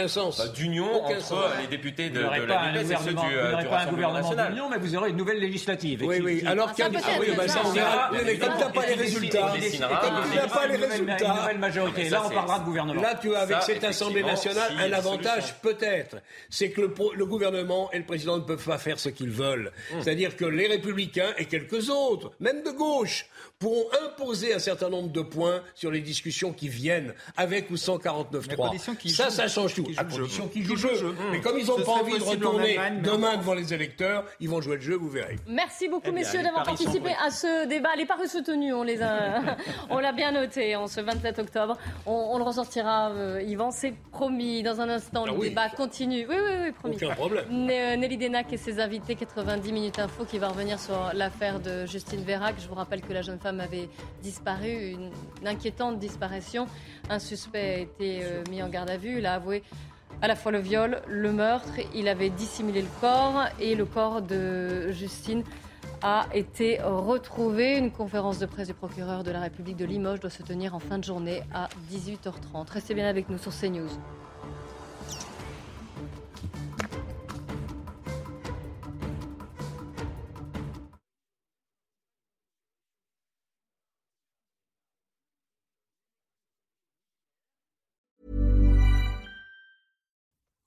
S21: d'union entre les députés de, de la NUPES et ceux du,
S17: vous n'aurez pas un gouvernement d'union, mais vous aurez une nouvelle législative.
S13: Oui, oui. Alors qu'il y a oui, bah, ça, on verra. Mais comme tu n'as pas les résultats, comme tu n'as pas les résultats,
S17: une nouvelle majorité. Là, on parlera de gouvernement.
S13: Là, tu as avec cette Assemblée nationale un avantage peut-être, c'est que le gouvernement et le président ne peuvent pas faire ce qu'ils veulent. Hum. C'est-à-dire que les républicains et quelques autres, même de gauche, pourront imposer un certain nombre de points sur les discussions qui viennent, avec ou sans 49.3. Ça, ça change tout. À condition qu'ils jouent le jeu. Mais comme ils n'ont pas envie de retourner demain devant les électeurs, ils vont jouer le jeu, vous verrez.
S2: Merci beaucoup, eh messieurs, d'avoir participé à ce débat. Les paris soutenus, on les a, on l'a bien noté en ce 27 octobre. On, le ressortira, euh, Yvan, c'est promis. Dans un instant, le ah débat continue. Oui, oui, oui, promis.
S13: Aucun problème.
S2: Euh, Nelly Denac et ses invités, 90 minutes info, qui va revenir sur l'affaire de Justine Vérac. Je vous rappelle que la jeune femme avait disparu, une, inquiétante disparition. Un suspect a été euh, mis en garde à vue. Il a avoué à la fois le viol, le meurtre. Il avait dissimulé le corps et le corps de Justine a été retrouvé. Une conférence de presse du procureur de la République de Limoges doit se tenir en fin de journée à 18h30. Restez bien avec nous sur CNews.